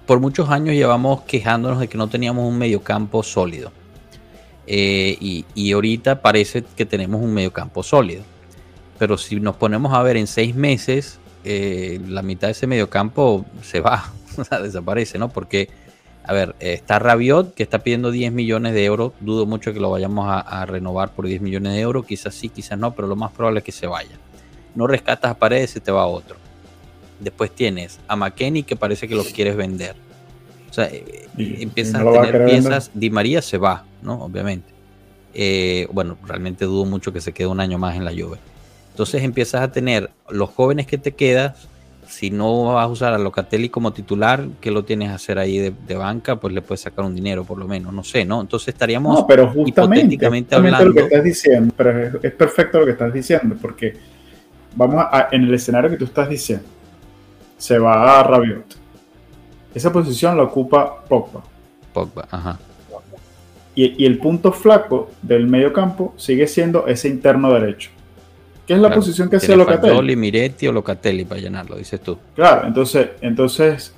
por muchos años llevamos quejándonos de que no teníamos un mediocampo sólido. y, y, ahorita parece que tenemos un mediocampo sólido. Pero si nos ponemos a ver en seis meses, eh, la mitad de ese mediocampo se va, o sea, desaparece, ¿no? Porque, a ver, está Rabiot, que está pidiendo 10 millones de euros. Dudo mucho que lo vayamos a, renovar por 10 millones de euros. Quizás sí, quizás no, pero lo más probable es que se vaya. No rescatas a Paredes, se te va a otro. Después tienes a McKenny, que parece que lo quieres vender. O sea, eh, empiezas a tener piezas. Di María se va, ¿no? Obviamente. Eh, bueno, realmente dudo mucho que se quede un año más en la lluvia. Entonces empiezas a tener los jóvenes que te quedas. Si no vas a usar a Locatelli como titular, que lo tienes a hacer ahí de, banca, pues le puedes sacar un dinero por lo menos, no sé, ¿no? Entonces estaríamos
no, pero justamente, hipotéticamente hablando. Lo que estás diciendo, pero es, perfecto lo que estás diciendo, porque vamos a, en el escenario que tú estás diciendo, se va a Rabiot. Esa posición la ocupa Pogba.
Pogba, ajá.
Y, el punto flaco del medio campo sigue siendo ese interno derecho. ¿Qué es la posición que hace
Locatelli? Miretti o Locatelli para llenarlo, dices tú.
Claro, entonces, entonces,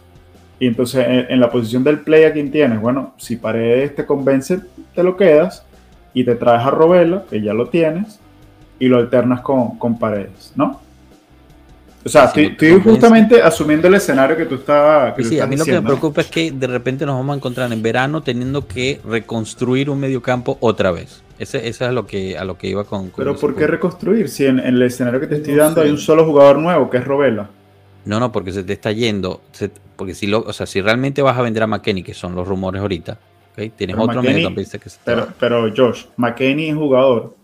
y entonces en, la posición del play a quien tienes, bueno, si Paredes te convence, te lo quedas y te traes a Robela, que ya lo tienes, y lo alternas con, con Paredes, ¿no? O sea, estoy, justamente asumiendo el escenario que tú estabas.
sí, a mí lo que me preocupa es que de repente nos vamos a encontrar en verano teniendo que reconstruir un mediocampo otra vez. Ese, es lo que, a lo que iba con.
Pero ¿por qué reconstruir? Si en, el escenario que te estoy dando hay un solo jugador nuevo, que es Robela.
No, no, porque se te está yendo. porque si, lo, o sea, si realmente vas a vender a McKenny, que son los rumores ahorita, ¿okay? tienes otro mediocampista que se
pero, pero Josh, McKenny es jugador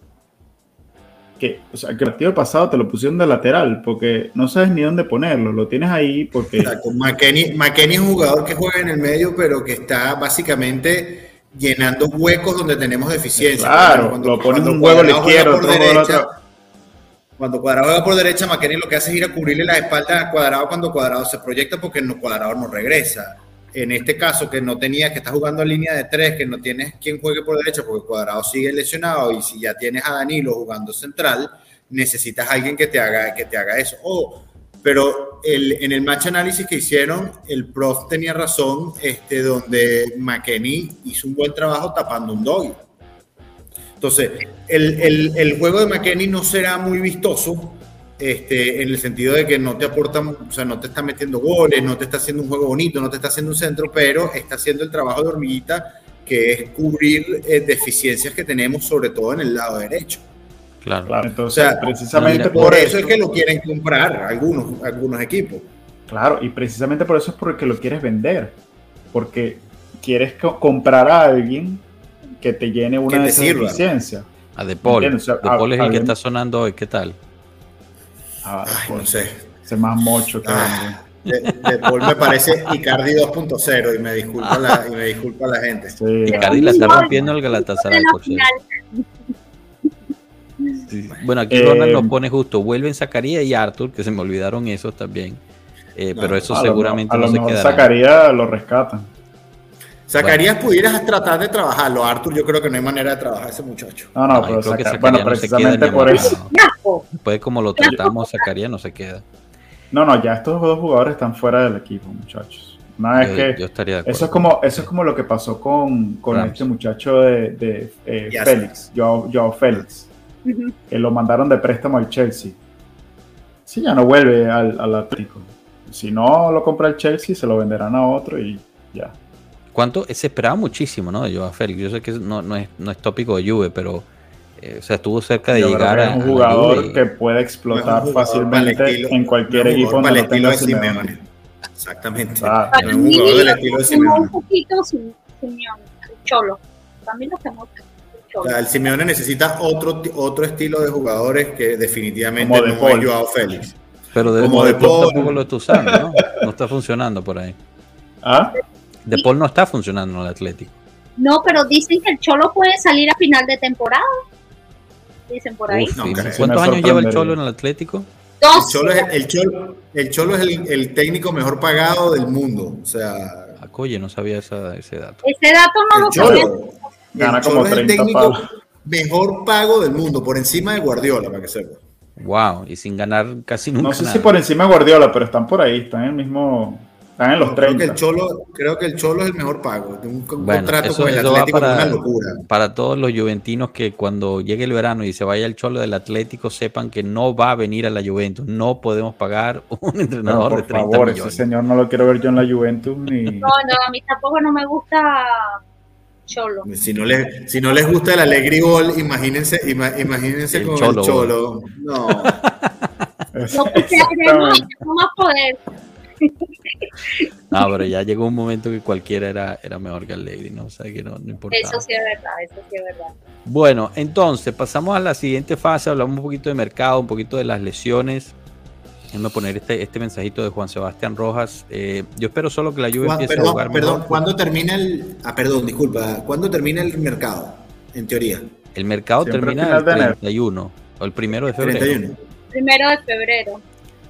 que, o sea, que el partido pasado te lo pusieron de lateral porque no sabes ni dónde ponerlo, lo tienes ahí porque...
McKenny, McKenny es un jugador que juega en el medio, pero que está básicamente llenando huecos donde tenemos deficiencia.
Claro, cuando, lo pones un huevo a la izquierda, otro derecha,
Cuando Cuadrado va por derecha, McKenny lo que hace es ir a cubrirle la espalda a Cuadrado cuando Cuadrado se proyecta porque no, Cuadrado no regresa en este caso que no tenías, que estás jugando en línea de tres, que no tienes quien juegue por derecha porque Cuadrado sigue lesionado y si ya tienes a Danilo jugando central, necesitas a alguien que te haga, que te haga eso. Pero en el match análisis que hicieron, el prof tenía razón, este, donde McKenny hizo un buen trabajo tapando un doggy. Entonces, el, el, el juego de McKenny no será muy vistoso, este, en el sentido de que no te aporta, o sea, no te está metiendo goles, no te está haciendo un juego bonito, no te está haciendo un centro, pero está haciendo el trabajo de hormiguita que es cubrir eh, deficiencias que tenemos, sobre todo en el lado derecho.
Claro, claro.
Entonces, precisamente
por, eso, es que lo quieren comprar algunos, algunos equipos.
Claro, y precisamente por eso es porque lo quieres vender, porque quieres comprar a alguien que te llene una de deficiencias.
A De Paul. de Paul es el que está sonando hoy, ¿qué tal?
Ah, no sé.
Ese más mocho que
ah, de, Paul me parece Icardi 2.0 y me disculpa la, y me disculpa la gente.
Icardi la está rompiendo el Galatasaray, por Bueno, aquí Ronald nos eh, pone justo, vuelven Zacarías y Arthur, que se me olvidaron esos también. Eh, pero eso seguramente no, se quedará.
Zacarías lo rescatan.
Zacarías pudieras tratar de trabajarlo. Arthur, yo creo que no hay manera de trabajar a ese muchacho.
No, no, pero creo que bueno, precisamente por eso.
Después, como lo tratamos, Zacarías no se queda.
No, no, ya estos dos jugadores están fuera del equipo, muchachos. Una vez que
yo estaría
eso es como eso es como lo que pasó con, con este muchacho de, de eh, Félix, Joao, Félix, que lo mandaron de préstamo al Chelsea. Si ya no vuelve al, al Atlético. Si no lo compra el Chelsea, se lo venderán a otro y ya.
¿Cuánto? Se esperaba muchísimo, ¿no? De Joao Félix. Yo sé que no, no, es, no es tópico de Juve, pero eh, o sea, estuvo cerca de llegar a.
un jugador que puede explotar fácilmente en cualquier equipo
Simeone. Exactamente. Ah, un jugador del estilo de Simeone. Un poquito Simeone, Cholo. También lo hacemos. O sea, el Simeone necesita otro, otro estilo de jugadores que definitivamente
Como de no
Paul. es Joao Félix.
Pero de, Como de, Paul tampoco lo está usando, ¿no? No está funcionando por ahí.
¿Ah?
De Paul no está funcionando en el Atlético.
No, pero dicen que el Cholo puede salir a final de temporada. Dicen por ahí.
¿Cuántos años lleva el Cholo en el Atlético?
El Cholo es, el Cholo, el Cholo es el, técnico mejor pagado del mundo. O sea.
Acoye, no sabía ese dato.
Ese dato no lo sabía.
Gana como es el técnico mejor pago del mundo, por encima de Guardiola, para que sepa.
Wow, y sin ganar casi nunca.
No sé si por encima de Guardiola, pero están por ahí, están en el mismo están en los 30.
Creo que, el Cholo, creo que el Cholo es el mejor pago. Un, contrato con el Atlético
para,
una locura.
Para todos los juventinos que cuando llegue el verano y se vaya el Cholo del Atlético sepan que no va a venir a la Juventus. No podemos pagar un entrenador de 30 favor,
ese señor no lo quiero ver yo en la Juventus. Ni...
No, no, a mí tampoco no me gusta Cholo.
Si no les, si no les gusta el Alegribol, imagínense, imagínense con el Cholo. No. no, pues,
no más poder.
No, pero ya llegó un momento que cualquiera era, era mejor que Allegri, ¿no? O sea, que no, no importa.
Eso sí es verdad, eso sí es verdad.
Bueno, entonces pasamos a la siguiente fase, hablamos un poquito de mercado, un poquito de las lesiones. Déjame poner este, este mensajito de Juan Sebastián Rojas. Eh, yo espero solo que la lluvia empiece
a
jugar
Perdón, ¿cuándo termina el... Ah, perdón, disculpa. ¿Cuándo termina el mercado, en teoría?
El mercado termina el 31 o el primero de febrero. 31.
Primero de febrero.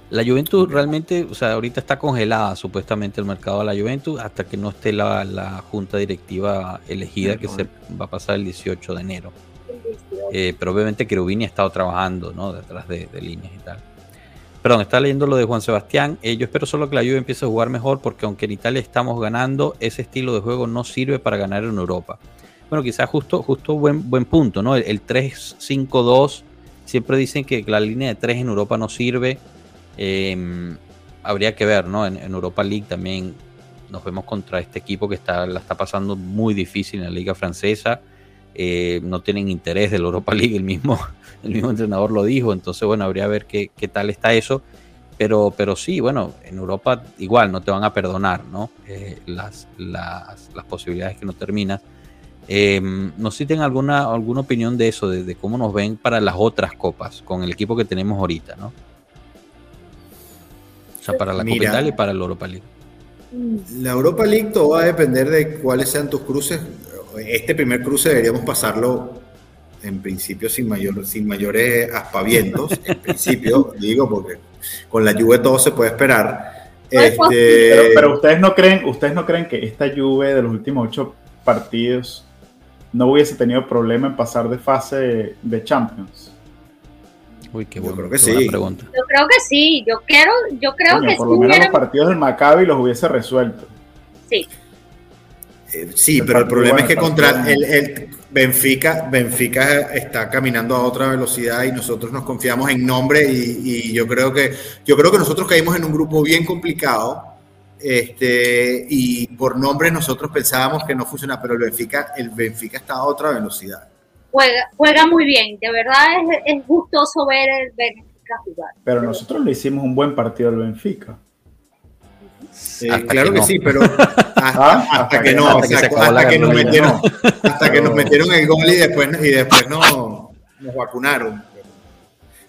La Juventus realmente, o sea, ahorita está congelada supuestamente el mercado de la Juventus hasta que no esté la, junta directiva elegida que se va a pasar el 18 de enero. Eh, pero obviamente Cherubini ha estado trabajando, ¿no? Detrás de, líneas y tal. Perdón, está leyendo lo de Juan Sebastián. Eh, yo espero solo que la Juve empiece a jugar mejor porque aunque en Italia estamos ganando, ese estilo de juego no sirve para ganar en Europa. Bueno, quizás justo, justo buen, buen punto, ¿no? El, el 3-5-2, siempre dicen que la línea de 3 en Europa no sirve Em, habría que ver, ¿no? En, Europa League también nos vemos contra este equipo que está, la está pasando muy difícil en la liga francesa. Eh, no tienen interés de la Europa League, el mismo, el mismo entrenador lo dijo. Entonces, bueno, habría que ver qué, qué tal está eso. Pero, pero sí, bueno, en Europa igual no te van a perdonar, ¿no? Eh, las, las, las, posibilidades que no terminas. Eh, no sé si tienen alguna, alguna opinión de eso, de, de, cómo nos ven para las otras copas, con el equipo que tenemos ahorita, ¿no? Para la Copa y para la Europa League.
La Europa League todo va a depender de cuáles sean tus cruces. Este primer cruce deberíamos pasarlo en principio sin, mayor, sin mayores aspavientos, en principio, digo, porque con la Juve todo se puede esperar.
Este, pero, ustedes no creen, ustedes no creen que esta Juve de los últimos ocho partidos no hubiese tenido problema en pasar de fase de Champions.
Uy, qué bueno.
Yo creo que sí.
Pregunta.
Yo creo que sí. Yo quiero, yo creo que
por lo menos los partidos del Maccabi los hubiese resuelto.
Sí.
Eh, sí, pero el problema es que contra el, Benfica, Benfica está caminando a otra velocidad y nosotros nos confiamos en nombre y, yo creo que yo creo que nosotros caímos en un grupo bien complicado este, y por nombre nosotros pensábamos que no funcionaba, pero el Benfica, el Benfica está a otra velocidad
juega, muy bien. De verdad es, gustoso ver el Benfica jugar.
Pero nosotros le hicimos un buen partido al Benfica.
claro que, sí, pero hasta, que, no, hasta que, nos metieron, hasta que nos metieron el gol y después, y después no, nos vacunaron.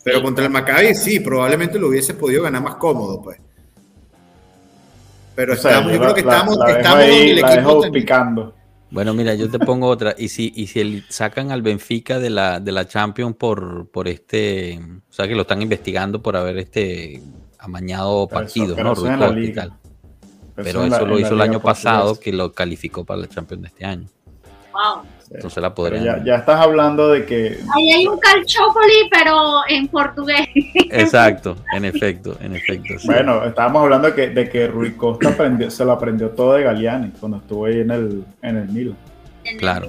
Pero contra el Maccabi sí, probablemente lo hubiese podido ganar más cómodo, pues. Pero estamos, yo creo que estamos, estamos
el equipo picando.
Bueno, mira, yo te pongo otra. Y si, y si sacan al Benfica de la, de la Champions por, por este, o sea que lo están investigando por haber este amañado partido, ¿no? Pero eso lo hizo el año pasado que lo calificó para la Champions de este año.
Wow.
Entonces la podrían.
Ya, estás hablando de que.
Ahí hay un calchópoli, pero en portugués.
Exacto, en efecto, en efecto.
Bueno, estábamos hablando de que, de que Rui Costa aprendió, se lo aprendió todo de Galeani cuando estuvo ahí en el, en el Milan.
Claro.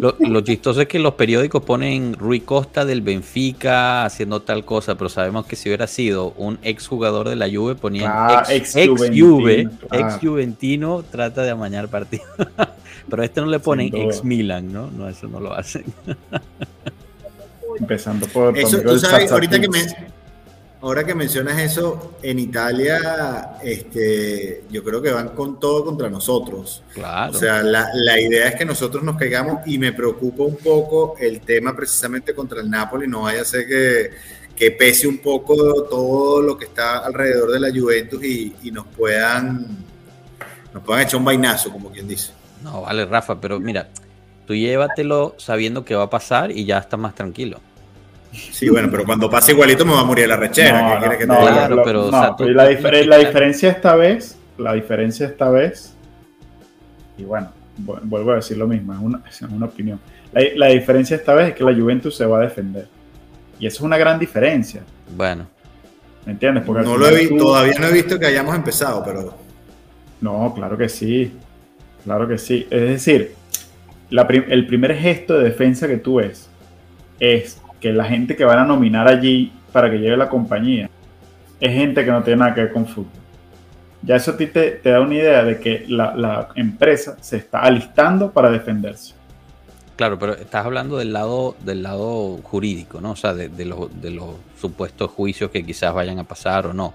Lo, lo, chistoso es que los periódicos ponen Rui Costa del Benfica haciendo tal cosa, pero sabemos que si hubiera sido un ex jugador de la Juve, ponían
ah,
ex, ex, Juve, ex Juventino trata de amañar partido. pero a este no le ponen ex Milan, ¿no? No, eso no lo hacen.
Empezando por...
Eso, tú sabes, ahorita que me ahora que mencionas eso, en Italia, este, yo creo que van con todo contra nosotros.
Claro.
O sea, la, la, idea es que nosotros nos caigamos y me preocupa un poco el tema precisamente contra el Napoli. No vaya a ser que, que pese un poco todo lo que está alrededor de la Juventus y, y nos puedan nos puedan echar un vainazo, como quien dice.
No, vale, Rafa, pero mira, tú llévatelo sabiendo que va a pasar y ya estás más tranquilo.
Sí, bueno, pero cuando pase igualito me va a morir la rechera.
claro, pero
la, diferencia esta vez, la diferencia esta vez, y bueno, vuelvo a decir lo mismo, es una, es una opinión. La, diferencia esta vez es que la Juventus se va a defender. Y eso es una gran diferencia.
Bueno.
¿Me entiendes?
Porque no lo he, Todavía no he visto que hayamos empezado, pero...
No, claro que sí. Claro que sí. Es decir, el primer gesto de defensa que tú ves es que la gente que van a nominar allí para que llegue la compañía es gente que no tiene nada que ver con fútbol. Ya eso a ti te, da una idea de que la, empresa se está alistando para defenderse.
Claro, pero estás hablando del lado, del lado jurídico, ¿no? O sea, de, los, supuestos juicios que quizás vayan a pasar o no.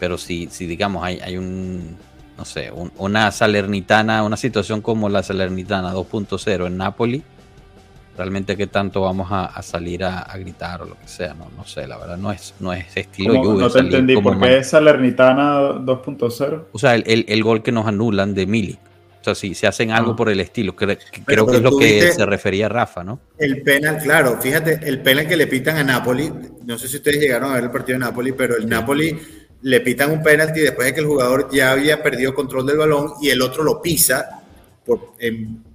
Pero si, si digamos, hay, hay un, no sé, una Salernitana, una situación como la Salernitana 2.0 en Napoli, realmente qué tanto vamos a, salir a, gritar o lo que sea, no, no sé, la verdad no es, no es estilo
Juve. No te entendí, ¿por qué es Salernitana 2.0?
O sea, el, el, gol que nos anulan de Milik. O sea, si, se hacen algo ah. por el estilo. Creo, creo que es lo que se refería Rafa, ¿no?
El penal, claro, fíjate, el penal que le pitan a Napoli, no sé si ustedes llegaron a ver el partido de Napoli, pero el Napoli le pitan un penalti después de que el jugador ya había perdido control del balón y el otro lo pisa por,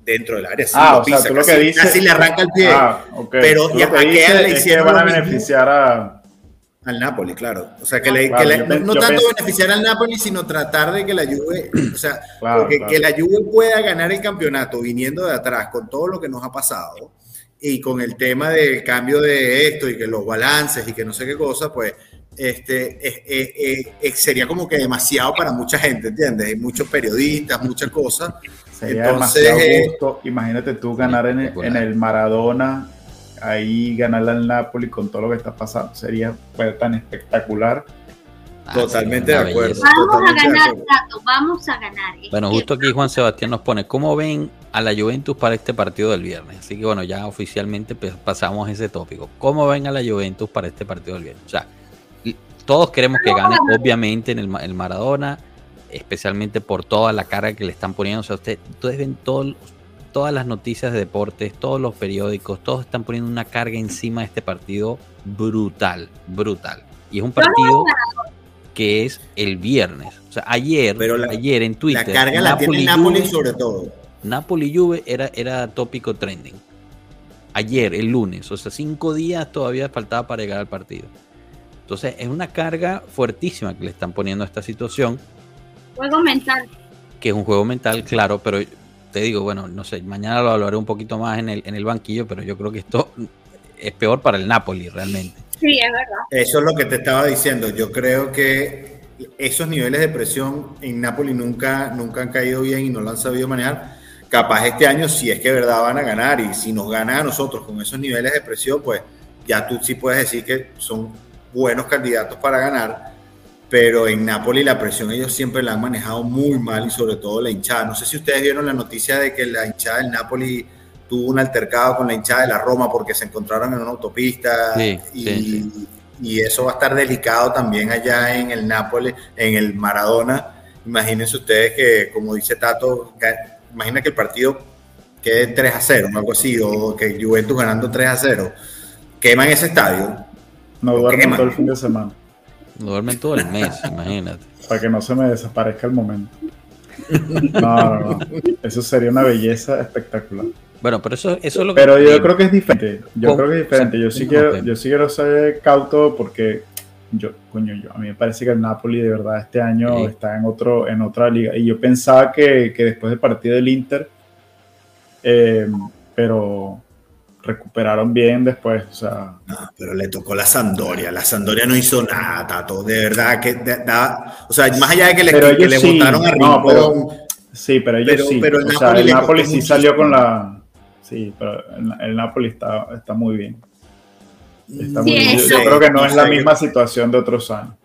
dentro del área.
ah, o sea, tú lo que dices,
casi le arranca el pie.
Ah, okay. Pero ya, a le hicieron. van a beneficiar a
al Napoli, claro. O sea, que, le, no, tanto beneficiar al Napoli, sino tratar de que la Juve, o sea, que la Juve pueda ganar el campeonato viniendo de atrás con todo lo que nos ha pasado y con el tema del cambio de esto y que los balances y que no sé qué cosa, pues este, sería como que demasiado para mucha gente, ¿entiendes? Hay muchos periodistas, muchas cosas.
Sería Entonces, demasiado eh, gusto. Imagínate tú ganar en en el Maradona ahí ganarle al Napoli con todo lo que está pasando sería tan espectacular.
Ah, Totalmente de acuerdo.
Vamos a ganar, vamos a ganar.
Bueno, justo aquí Juan Sebastián nos pone, ¿cómo ven a la Juventus para este partido del viernes? Así que bueno, ya oficialmente pasamos ese tópico. ¿Cómo ven a la Juventus para este partido del viernes? O sea, todos queremos que gane, obviamente, en el, el Maradona, especialmente por toda la cara que le están poniendo. O sea, ustedes, ustedes ven todo, todas las noticias de deportes, todos los periódicos, todos están poniendo una carga encima de este partido brutal, brutal. Y es un partido que es el viernes. O sea, ayer, ayer en Twitter.
La carga la tiene Napoli sobre todo.
Napoli Juve era, era tópico trending. Ayer, el lunes, o sea, cinco días todavía faltaba para llegar al partido. Entonces, es una carga fuertísima que le están poniendo a esta situación.
Juego mental.
Que es un juego mental, claro, pero te digo, bueno, no sé, mañana lo hablaré un poquito más en el, en el banquillo, pero yo creo que esto es peor para el Napoli realmente.
Sí, es verdad.
Eso es lo que te estaba diciendo. Yo creo que esos niveles de presión en Napoli nunca, nunca han caído bien y no lo han sabido manejar. Capaz este año, si es que de verdad van a ganar y si nos ganan a nosotros con esos niveles de presión, pues ya tú sí puedes decir que son buenos candidatos para ganar pero en Napoli la presión ellos siempre la han manejado muy mal y sobre todo la hinchada. No sé si ustedes vieron la noticia de que la hinchada del Napoli tuvo un altercado con la hinchada de la Roma porque se encontraron en una autopista y, eso va a estar delicado también allá en el Napoli, en el Maradona. Imagínense ustedes que, como dice Tato, imagina que el partido quede 3 a 0, o algo así, o que Juventus ganando 3 a 0. Queman ese estadio.
No duermen todo el fin de semana.
Duermen todo el mes, imagínate.
Para que no se me desaparezca el momento. No, no, no. Eso sería una belleza espectacular.
Bueno, pero eso, eso es lo que.
Pero yo creo que es diferente. Yo creo que es diferente. Yo sí, quiero, yo sí quiero ser cauto porque yo, coño, yo, a mí me parece que el Napoli de verdad este año está en otro, en otra liga. Y yo pensaba que, que después del partido del Inter, eh, pero recuperaron bien después. O sea.
pero le tocó la Sandoria. La Sandoria no hizo nada, Tato. De verdad que da, o sea, más allá de que le, que le botaron a Rincón.
sí, pero ellos sí. Pero el, o sea, el Napoli sí salió con la. Sí, pero el, Napoli está, está muy bien. Está muy bien. Yo, creo que no es la misma situación de otros años.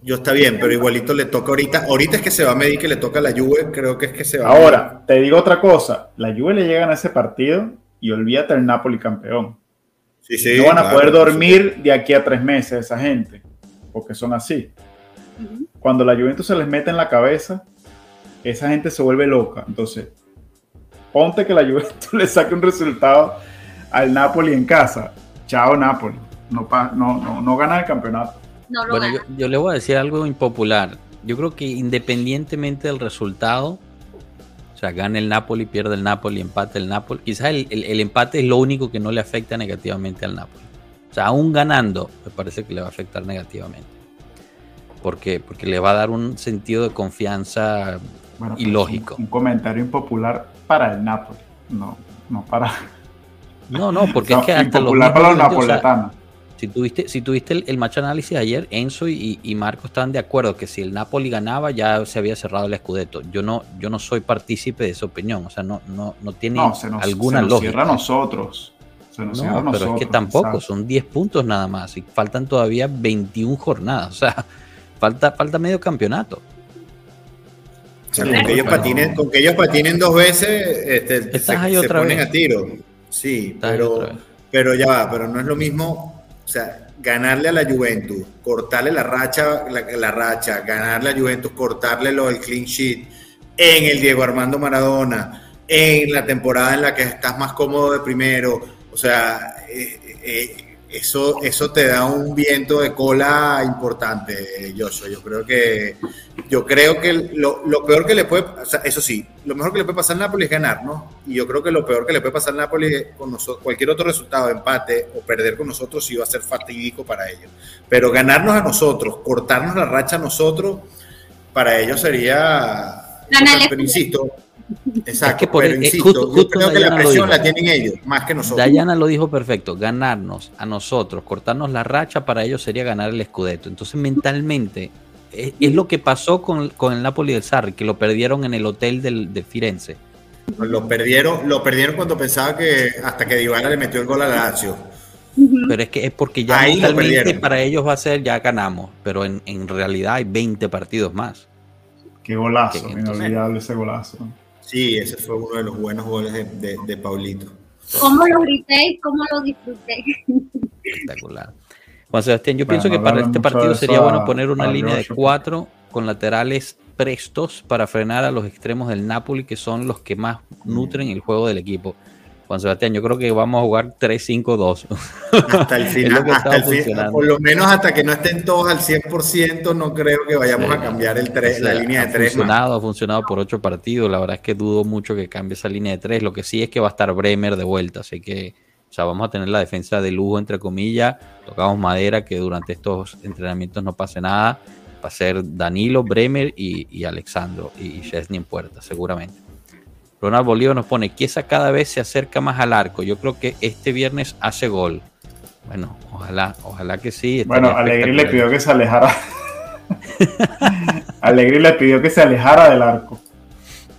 Yo está bien, pero igualito le toca ahorita. Ahorita es que se va a medir que le toca a la Juve, creo que es que se va
Ahora, te digo otra cosa. La Juve le llegan a ese partido y olvídate el Napoli campeón. no van a poder dormir de aquí a tres meses esa gente, porque son así. Cuando la Juventus se les mete en la cabeza, esa gente se vuelve loca. Entonces, ponte que la Juventus le saque un resultado al Napoli en casa. Chao Napoli. No, no, no, gana el campeonato.
bueno, yo, yo le voy a decir algo impopular. Yo creo que independientemente del resultado, o sea, gana el Napoli, pierde el Napoli, empate el Napoli. Quizás el, empate es lo único que no le afecta negativamente al Napoli. O sea, aún ganando, me parece que le va a afectar negativamente. ¿Por qué? Porque le va a dar un sentido de confianza bueno, ilógico.
Un, un, comentario impopular para el Napoli, no, no para.
No, no, porque es que hasta
impopular para los napoletanos.
Si tuviste, si tuviste el, el match análisis ayer, Enzo y, Marco estaban de acuerdo que si el Napoli ganaba ya se había cerrado el escudeto. Yo no, yo no soy partícipe de esa opinión, o sea, no, no, no tiene alguna se nos
Cierra a nosotros. Se nos cierra a nosotros.
Pero es que tampoco, son 10 puntos nada más y faltan todavía 21 jornadas, o sea, falta, falta medio campeonato.
O sea, con, que ellos patinen, con que ellos patinen dos veces, este, se, ponen a tiro. Sí, pero, pero ya va, pero no es lo mismo o sea, ganarle a la Juventus, cortarle la racha, la, racha, ganarle a la Juventus, cortarle lo del clean sheet, en el Diego Armando Maradona, en la temporada en la que estás más cómodo de primero. O sea, eh, eh, eso, eso te da un viento de cola importante, Joshua. Yo creo que, yo creo que lo, peor que le puede, eso sí, lo mejor que le puede pasar al Napoli es ganar, ¿no? Y yo creo que lo peor que le puede pasar al Napoli con nosotros, cualquier otro resultado, empate o perder con nosotros, sí va a ser fatídico para ellos. Pero ganarnos a nosotros, cortarnos la racha a nosotros, para ellos sería, pero insisto, Exacto, pero e, insisto, yo creo que la presión la tienen ellos, más que nosotros.
Dayana lo dijo perfecto, ganarnos a nosotros, cortarnos la racha, para ellos sería ganar el Scudetto. Entonces mentalmente, es, lo que pasó con, el Napoli del Sarri, que lo perdieron en el hotel de Firenze.
Lo perdieron, lo perdieron cuando pensaba que hasta que Dybala le metió el gol a Lazio.
Pero es que es porque ya mentalmente para ellos va a ser ya ganamos, pero en, en realidad hay 20 partidos más.
Qué golazo, inolvidable ese golazo.
Sí, ese fue uno de los buenos goles de, de, Paulito.
¿Cómo lo grité y cómo lo disfruté?
Espectacular. Juan Sebastián, yo pienso que para este partido sería bueno poner una línea de cuatro con laterales prestos para frenar a los extremos del Napoli, que son los que más nutren el juego del equipo. Juan Sebastián, yo creo que vamos a jugar 3-5-2.
Hasta el final, hasta el final, por lo menos hasta que no estén todos al 100%, no creo que vayamos a cambiar el 3, la línea de 3.
Ha funcionado, ha funcionado por 8 partidos, la verdad es que dudo mucho que cambie esa línea de 3, lo que sí es que va a estar Bremer de vuelta, así que o sea, vamos a tener la defensa de lujo, entre comillas, tocamos madera, que durante estos entrenamientos no pase nada, va a ser Danilo, Bremer y, y Alexandro y Chesney en puerta, seguramente. Ronald Bolívar nos pone, Chiesa cada vez se acerca más al arco. Yo creo que este viernes hace gol. Bueno, ojalá, ojalá que sí.
Bueno, Alegri le pidió que se alejara. Alegri le pidió que se alejara del arco.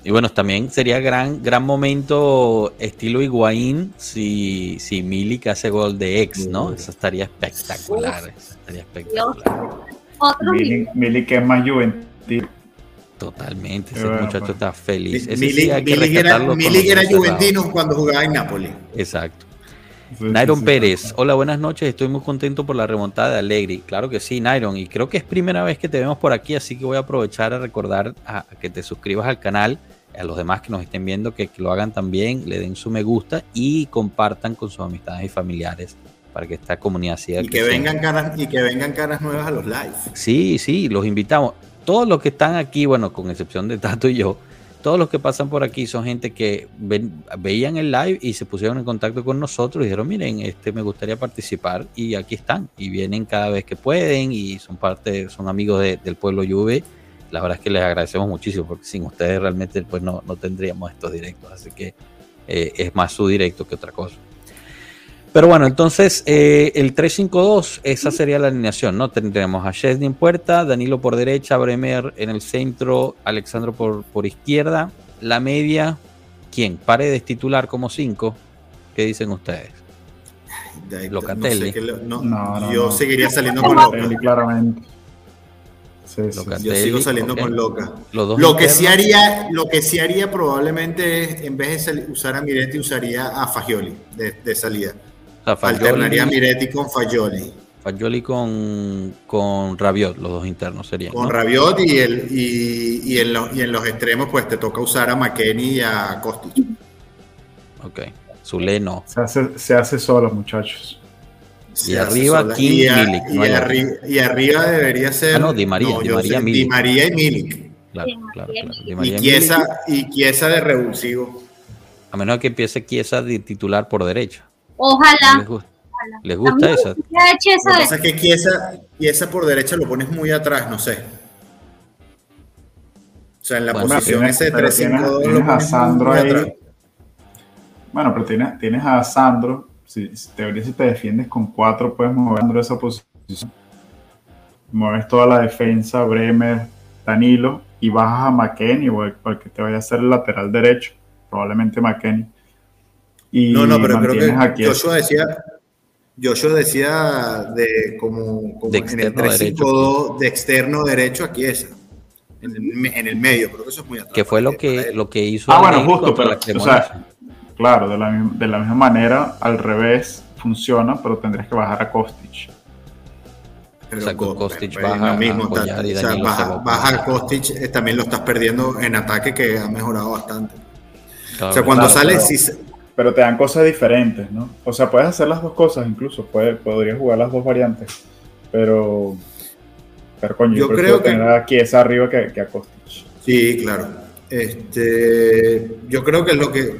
Y bueno, también sería gran, gran momento estilo Higuaín si, si Milik hace gol de ex, ¿no? Eso estaría espectacular. Eso estaría espectacular.
Milik, Milik es más juvenil.
Totalmente, ese muchacho pues. está feliz.
Milik era, juventino cuando jugaba en Napoli.
Exacto. Nairon Pérez, hola, buenas noches. Estoy muy contento por la remontada de Alegri. Claro que sí, Nairon. Y creo que es primera vez que te vemos por aquí, así que voy a aprovechar a recordar a, que te suscribas al canal, a los demás que nos estén viendo, que, lo hagan también, le den su me gusta y compartan con sus amistades y familiares para que esta comunidad siga.
Y que, vengan caras, y que vengan caras nuevas a los live.
Sí, sí, los invitamos todos los que están aquí, bueno, con excepción de Tato y yo, todos los que pasan por aquí son gente que veían el live y se pusieron en contacto con nosotros y dijeron, miren, este me gustaría participar y aquí están y vienen cada vez que pueden y son parte, son amigos del pueblo Juve. La verdad es que les agradecemos muchísimo porque sin ustedes realmente pues no, no tendríamos estos directos, así que eh, es más su directo que otra cosa. Pero bueno, entonces eh, el 3-5-2, esa sería la alineación, ¿no? Tendríamos a Chesney en puerta, Danilo por derecha, Bremer en el centro, Alexandro por, por izquierda. La media, ¿quién? Paredes titular como 5. ¿Qué dicen ustedes?
Locatelli. No yo seguiría saliendo con Locatelli, claramente. yo sigo saliendo con Loca. lo que sí haría, lo que sí haría probablemente es, en vez de usar a Miretti, usaría a Fagioli de salida. Alternaría Miretti con Fagioli.
Fagioli con, con Rabiot, los dos internos serían.
Con Rabiot y, el, y, en los, y en los extremos, pues te toca usar a McKenny y a Kostic.
Ok. Zule no.
Se hace, se hace solo, muchachos.
Y arriba, King
y,
Milik.
y, arriba debería ser.
Ah, no, Di María. Di, María
Di María y Milik.
Claro, claro, claro.
y, Chiesa, y Chiesa de revulsivo.
A menos que empiece Chiesa de titular por derecha.
Ojalá.
¿Les gusta, esa?
Lo que pasa es que por derecha lo pones muy atrás, no sé. O sea, en la posición ese de 3 5
tienes, a Sandro ahí. Bueno, pero tienes, tienes a Sandro. Si, si, te, si te defiendes con 4, puedes mover esa posición. Mueves toda la defensa, Bremer, Danilo, y bajas a McKenny, o el, que te vaya a hacer el lateral derecho. Probablemente McKenny
no, no, pero creo que Joshua decía, Joshua decía de como, como en el 3 derecho, de externo derecho aquí es en el, en el, medio, creo que eso es muy atrás.
Que fue lo que, lo que hizo.
Ah, bueno, justo, pero, o sea, claro, de la, de la misma manera, al revés funciona, pero tendrías que bajar a Kostic.
o sea,
Go-
Kostic
pero es
baja,
lo mismo,
a
está-
y
o sea, baja, baja Kostic, eh, también lo estás perdiendo en ataque que ha mejorado bastante.
Claro,
o sea, cuando
claro,
sale,
pero-
se-
Pero te dan cosas diferentes, ¿no? O sea, puedes hacer las dos cosas incluso, puede, podrías jugar las dos variantes, pero, pero coño, yo,
creo que-
tener a Chiesa arriba que, que a Kostic.
Sí, claro. Este, yo creo que es lo que,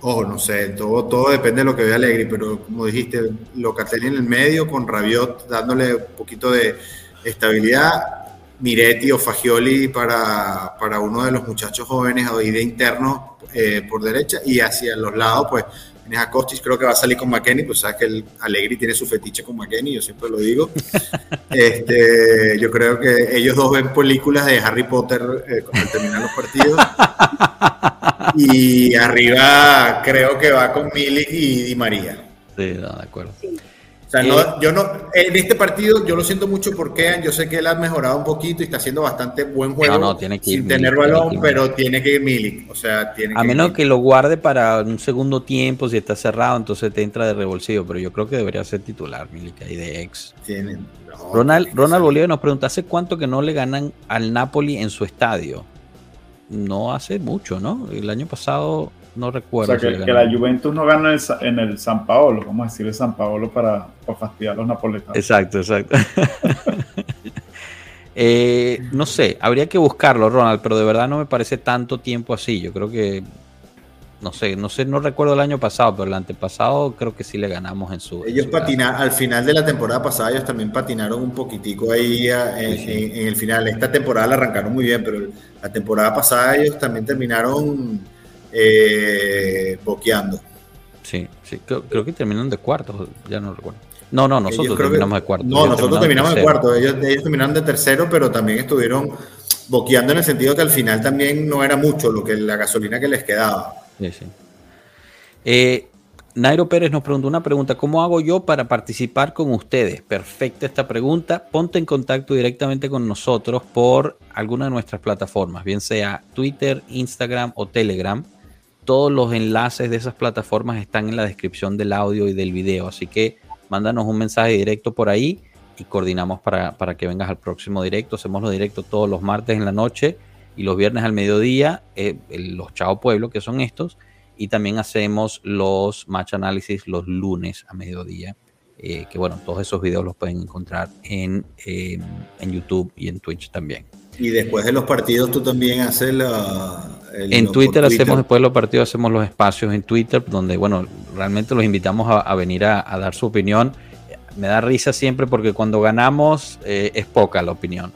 ojo, no sé, todo, todo depende de lo que vea Allegri, pero como dijiste, Locatelli en el medio con Rabiot dándole un poquito de estabilidad, Miretti o Fagioli para, para uno de los muchachos jóvenes ahí de interno eh, por derecha y hacia los lados, pues tienes a Kostic, creo que va a salir con McKenny, pues sabes que el Allegri tiene su fetiche con McKenny, yo siempre lo digo. Este, yo creo que ellos dos ven películas de Harry Potter eh, cuando terminan los partidos. Y arriba creo que va con Milik y Di María.
Sí, no, de acuerdo.
O sea,
Eh,
no, yo no, en este partido yo lo siento mucho porque yo sé que él ha mejorado un poquito y está haciendo bastante buen juego
No, no, tiene que ir
sin
Milik,
tener balón, pero tiene que ir Milik. O sea, tiene
A
que
menos que lo guarde para un segundo tiempo, si está cerrado, entonces te entra de rebolsillo, pero yo creo que debería ser titular, Milik, ahí de ex.
Tiene- no,
Ronald, Ronald. Bolívar nos pregunta, ¿hace cuánto que no le ganan al Napoli en su estadio? No hace mucho, ¿no? El año pasado no
O
recuerdo.
sea,
si
que, la Juventus no gana en el, en el San Paolo, vamos a decirle San Paolo para, para fastidiar a los napoletanos.
Exacto, exacto. Eh, no sé, habría que buscarlo, Ronald, pero de verdad no me parece tanto tiempo así. Yo creo que, no sé, no sé, no recuerdo el año pasado, pero el antepasado creo que sí le ganamos en su.
Ellos patinaron, al final de la temporada pasada, ellos también patinaron un poquitico ahí a- en,
Sí, sí.
en- en el final. Esta temporada la arrancaron muy bien, pero la temporada pasada ellos también terminaron eh, boqueando.
Sí, sí, creo, creo que terminaron de cuartos, ya no recuerdo. No, no, nosotros
que-
terminamos de cuartos.
No, nosotros terminamos de cuarto. Ellos, ellos terminaron de tercero, pero también estuvieron boqueando en el sentido que al final también no era mucho lo que la gasolina que les quedaba.
Sí, sí. Eh, Nairo Pérez nos preguntó una pregunta, ¿cómo hago yo para participar con ustedes? Perfecta esta pregunta. Ponte en contacto directamente con nosotros por alguna de nuestras plataformas, bien sea Twitter, Instagram o Telegram. Todos los enlaces de esas plataformas están en la descripción del audio y del video, así que mándanos un mensaje directo por ahí y coordinamos para, para que vengas al próximo directo. Hacemos los directos todos los martes en la noche y los viernes al mediodía, eh, los Chao Pueblo, que son estos, y también hacemos los match análisis los lunes a mediodía. eh, que bueno, todos esos videos los pueden encontrar en, eh, en YouTube y en Twitch también.
Y después de los partidos tú también haces la... el-
En Twitter, hacemos después de los partidos, hacemos los espacios en Twitter, donde, bueno, realmente los invitamos a, a venir a, a dar su opinión. Me da risa siempre porque cuando ganamos eh, es poca la opinión.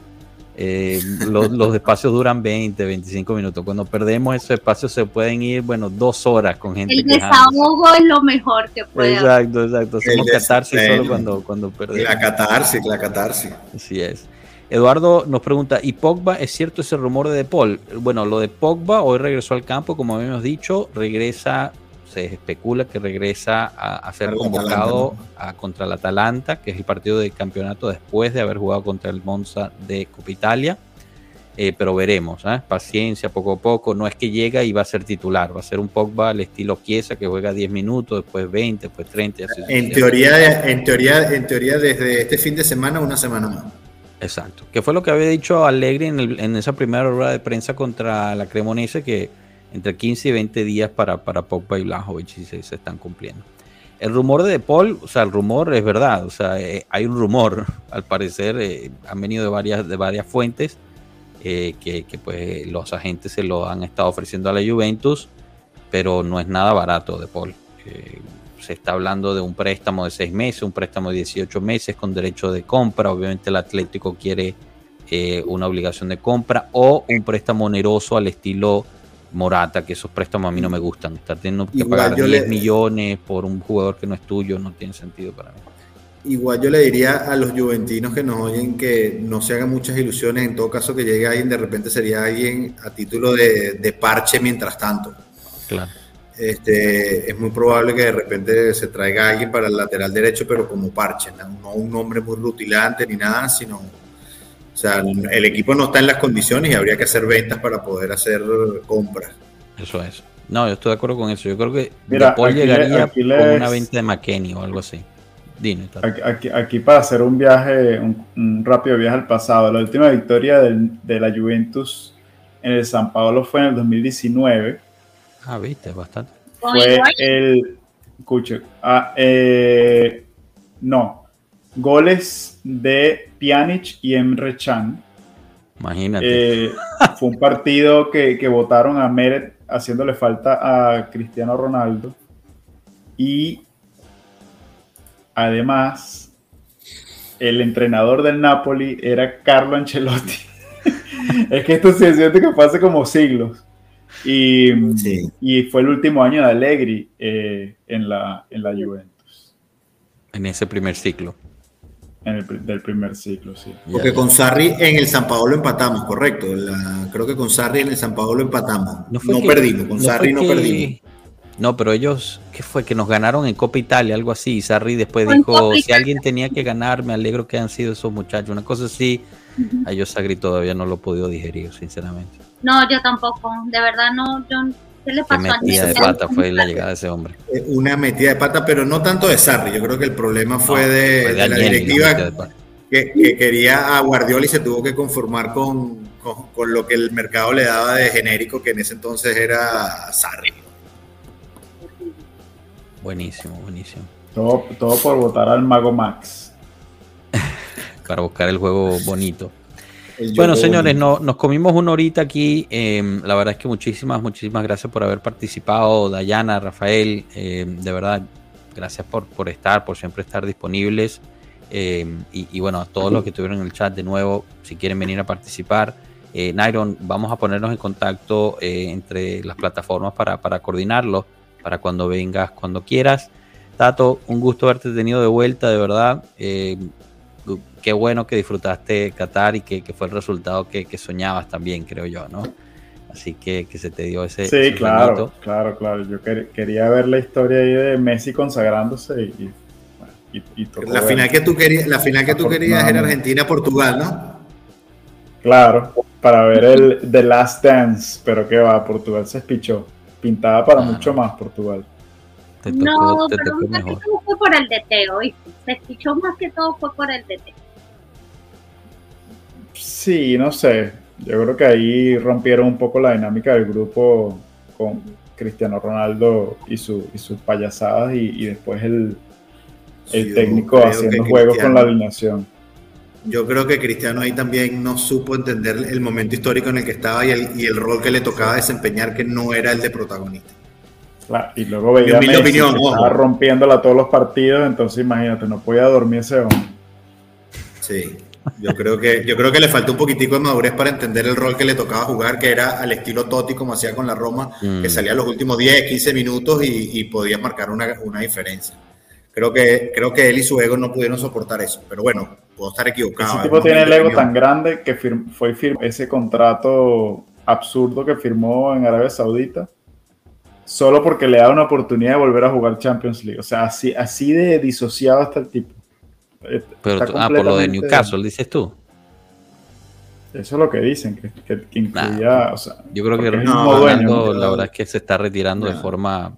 Eh, los, los espacios duran 20, 25 minutos. Cuando perdemos esos espacios se pueden ir, bueno, dos horas con gente
El desahogo es lo mejor que puede.
Exacto, exacto. Hacemos catarsis solo cuando, cuando perdemos.
La catarsis, la catarsis.
Así es. Eduardo nos pregunta, ¿y Pogba es cierto ese rumor de De Paul? Bueno, lo de Pogba hoy regresó al campo, como habíamos dicho, regresa, se especula que regresa a, a ser convocado a, contra el Atalanta, que es el partido de campeonato después de haber jugado contra el Monza de Copa Italia. Eh, pero veremos, ¿eh? paciencia, poco a poco. No es que llega y va a ser titular, va a ser un Pogba al estilo Chiesa que juega 10 minutos, después 20, después 30. y así
En teoría, en teoría, en teoría desde este fin de semana, una semana más.
Exacto. Que fue lo que había dicho Allegri en, esa primera rueda de prensa contra la Cremonese, que entre 15 y 20 días para, para Pogba y Blajovic se, están cumpliendo. El rumor de De Paul, o sea, el rumor es verdad, o sea, eh, hay un rumor, al parecer, eh, han venido de varias, de varias fuentes, eh, que, que, pues los agentes se lo han estado ofreciendo a la Juventus, pero no es nada barato De Paul. Se está hablando de un préstamo de seis meses, un préstamo de 18 meses con derecho de compra. Obviamente el Atlético quiere eh, una obligación de compra o un préstamo oneroso al estilo Morata, que esos préstamos a mí no me gustan. Estar teniendo que
Igual
pagar
yo
10
le-
millones por un jugador que no es tuyo no tiene sentido para mí.
Igual yo le diría a los juventinos que nos oyen que no se hagan muchas ilusiones. En todo caso, que llegue alguien, de repente sería alguien a título de, de parche mientras tanto.
Claro.
Este, es muy probable que de repente se traiga alguien para el lateral derecho, pero como parche, no, no un nombre muy rutilante ni nada, sino, o sea, el equipo no está en las condiciones y habría que hacer ventas para poder hacer compras.
Eso es. No, yo estoy de acuerdo con eso. Yo creo que
Mira,
Paul
aquí le-
llegaría
aquí
con
les-
una venta de McKenny o algo así.
aquí, para hacer un viaje, un, rápido viaje al pasado. La última victoria de la Juventus en el San Paolo fue en el 2019.
Ah, viste, bastante.
Fue el. Escuche, ah, eh, no. Goles de Pjanic y Emre Can.
Imagínate.
Eh, fue un partido que, que votaron a Meret haciéndole falta a Cristiano Ronaldo. Y además, el entrenador del Napoli era Carlo Ancelotti. es que esto se siente que fue hace como siglos. Y, y fue el último año de Allegri eh, en, la, en la Juventus.
En ese primer ciclo.
En el del primer ciclo, sí.
Porque con Sarri en el San Paolo empatamos, correcto. creo que con Sarri en el San Paolo empatamos. No, perdimos, con Sarri no perdimos.
No, pero ellos, ¿qué fue? Que nos ganaron en Copa Italia, algo así. Y Sarri después dijo, si alguien tenía que ganar, me alegro que han sido esos muchachos. Una cosa así, a yo Sarri todavía no lo he podido digerir, sinceramente.
No, yo tampoco. De verdad no, yo ¿Qué le pasó
metida de pata fue la llegada de ese hombre.
Eh, una metida de pata, pero no tanto de Sarri. Yo creo que el problema fue, de, la directiva que, quería a Guardiola y se tuvo que conformar con, con, lo que el mercado le daba de genérico, que en ese entonces era Sarri.
Buenísimo, buenísimo.
Todo, todo por votar al Mago Max.
Para buscar el juego bonito. Bueno, señores, nos comimos una horita aquí. Em, la verdad es que muchísimas, muchísimas gracias por haber participado, Dayana, Rafael. Em, de verdad, gracias por, por estar, por siempre estar disponibles. Em, y, bueno, a todos los que estuvieron en el chat de nuevo, si quieren venir a participar. Eh, Nairon, vamos a ponernos en contacto eh, entre las plataformas para, para coordinarlo, para cuando vengas, cuando quieras. Tato, un gusto haberte tenido de vuelta, de verdad qué bueno que disfrutaste Qatar y que, fue el resultado que, soñabas también, creo yo, ¿no? Así que, que se te dio ese.
Sí, claro, claro, claro. Yo quería ver la historia ahí de Messi consagrándose y.
la, final que tú querías, la final que tú querías era Argentina-Portugal, ¿no?
Claro, para ver el The Last Dance, pero que va, Portugal se espichó. Pintaba para mucho más Portugal.
no, pero más que todo fue por el DT, ¿oíste? Se espichó más que todo fue por el DT.
Sí, no sé. Yo creo que ahí rompieron un poco la dinámica del grupo con Cristiano Ronaldo y, su, y sus payasadas y, después el, el técnico haciendo juegos con la alineación.
Yo creo que Cristiano ahí también no supo entender el momento histórico en el que estaba y el, y el rol que le tocaba desempeñar que no era el de protagonista.
y luego veía a Messi que estaba rompiéndola todos los partidos, entonces imagínate, no podía dormir ese hombre.
Sí. Yo creo que, yo creo que le faltó un poquitico de madurez para entender el rol que le tocaba jugar, que era al estilo Totti, como hacía con la Roma, que mm. salía los últimos 10, 15 minutos y, podía marcar una, diferencia. Creo que, creo que él y su ego no pudieron soportar eso, pero bueno, puedo estar equivocado.
Ese tipo tiene el ego tan grande que fue ese contrato absurdo que firmó en Arabia Saudita solo porque le da una oportunidad de volver a jugar Champions League. O sea, así, así de disociado está el tipo.
Pero, ah, por lo de Newcastle, dices tú.
Eso es lo que dicen, que, incluía,
yo creo que Ronaldo, la verdad es que se está retirando de forma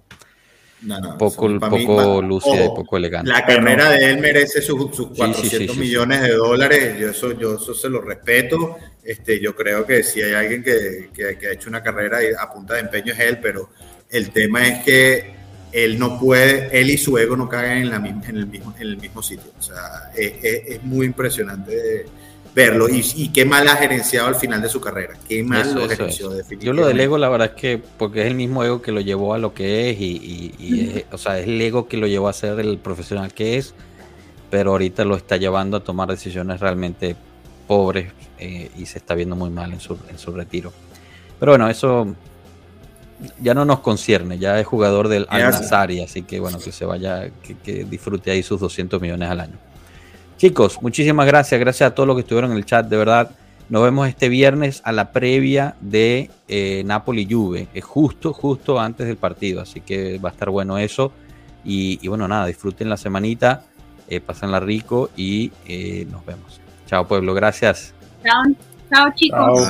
poco, poco lúcida y poco elegante.
La carrera de él merece sus, 400 millones de dólares, yo eso, yo eso se lo respeto. Este, yo creo que si hay alguien que, que ha hecho una carrera a punta de empeño es él, pero el tema es que él no puede, él y su ego no caen en, la, en, el, mismo, en el mismo sitio. O sea, es, muy impresionante verlo y, qué mal ha gerenciado al final de su carrera. Qué mal lo gerenció,
Yo lo del ego, la verdad es que, porque es el mismo ego que lo llevó a lo que es y, o sea, es el ego que lo llevó a ser el profesional que es, pero ahorita lo está llevando a tomar decisiones realmente pobres eh, y se está viendo muy mal en su, en su retiro. Pero bueno, eso ya no nos concierne, ya es jugador del Al Nazari, así que bueno, que se vaya, que, disfrute ahí sus 200 millones al año. Chicos, muchísimas gracias, gracias a todos los que estuvieron en el chat, de verdad. Nos vemos este viernes a la previa de eh, Napoli Juve, es justo, justo antes del partido, así que va a estar bueno eso. Y, bueno, nada, disfruten la semanita, eh, pásenla rico y eh, nos vemos. Chao pueblo, gracias.
Chao, chao chicos.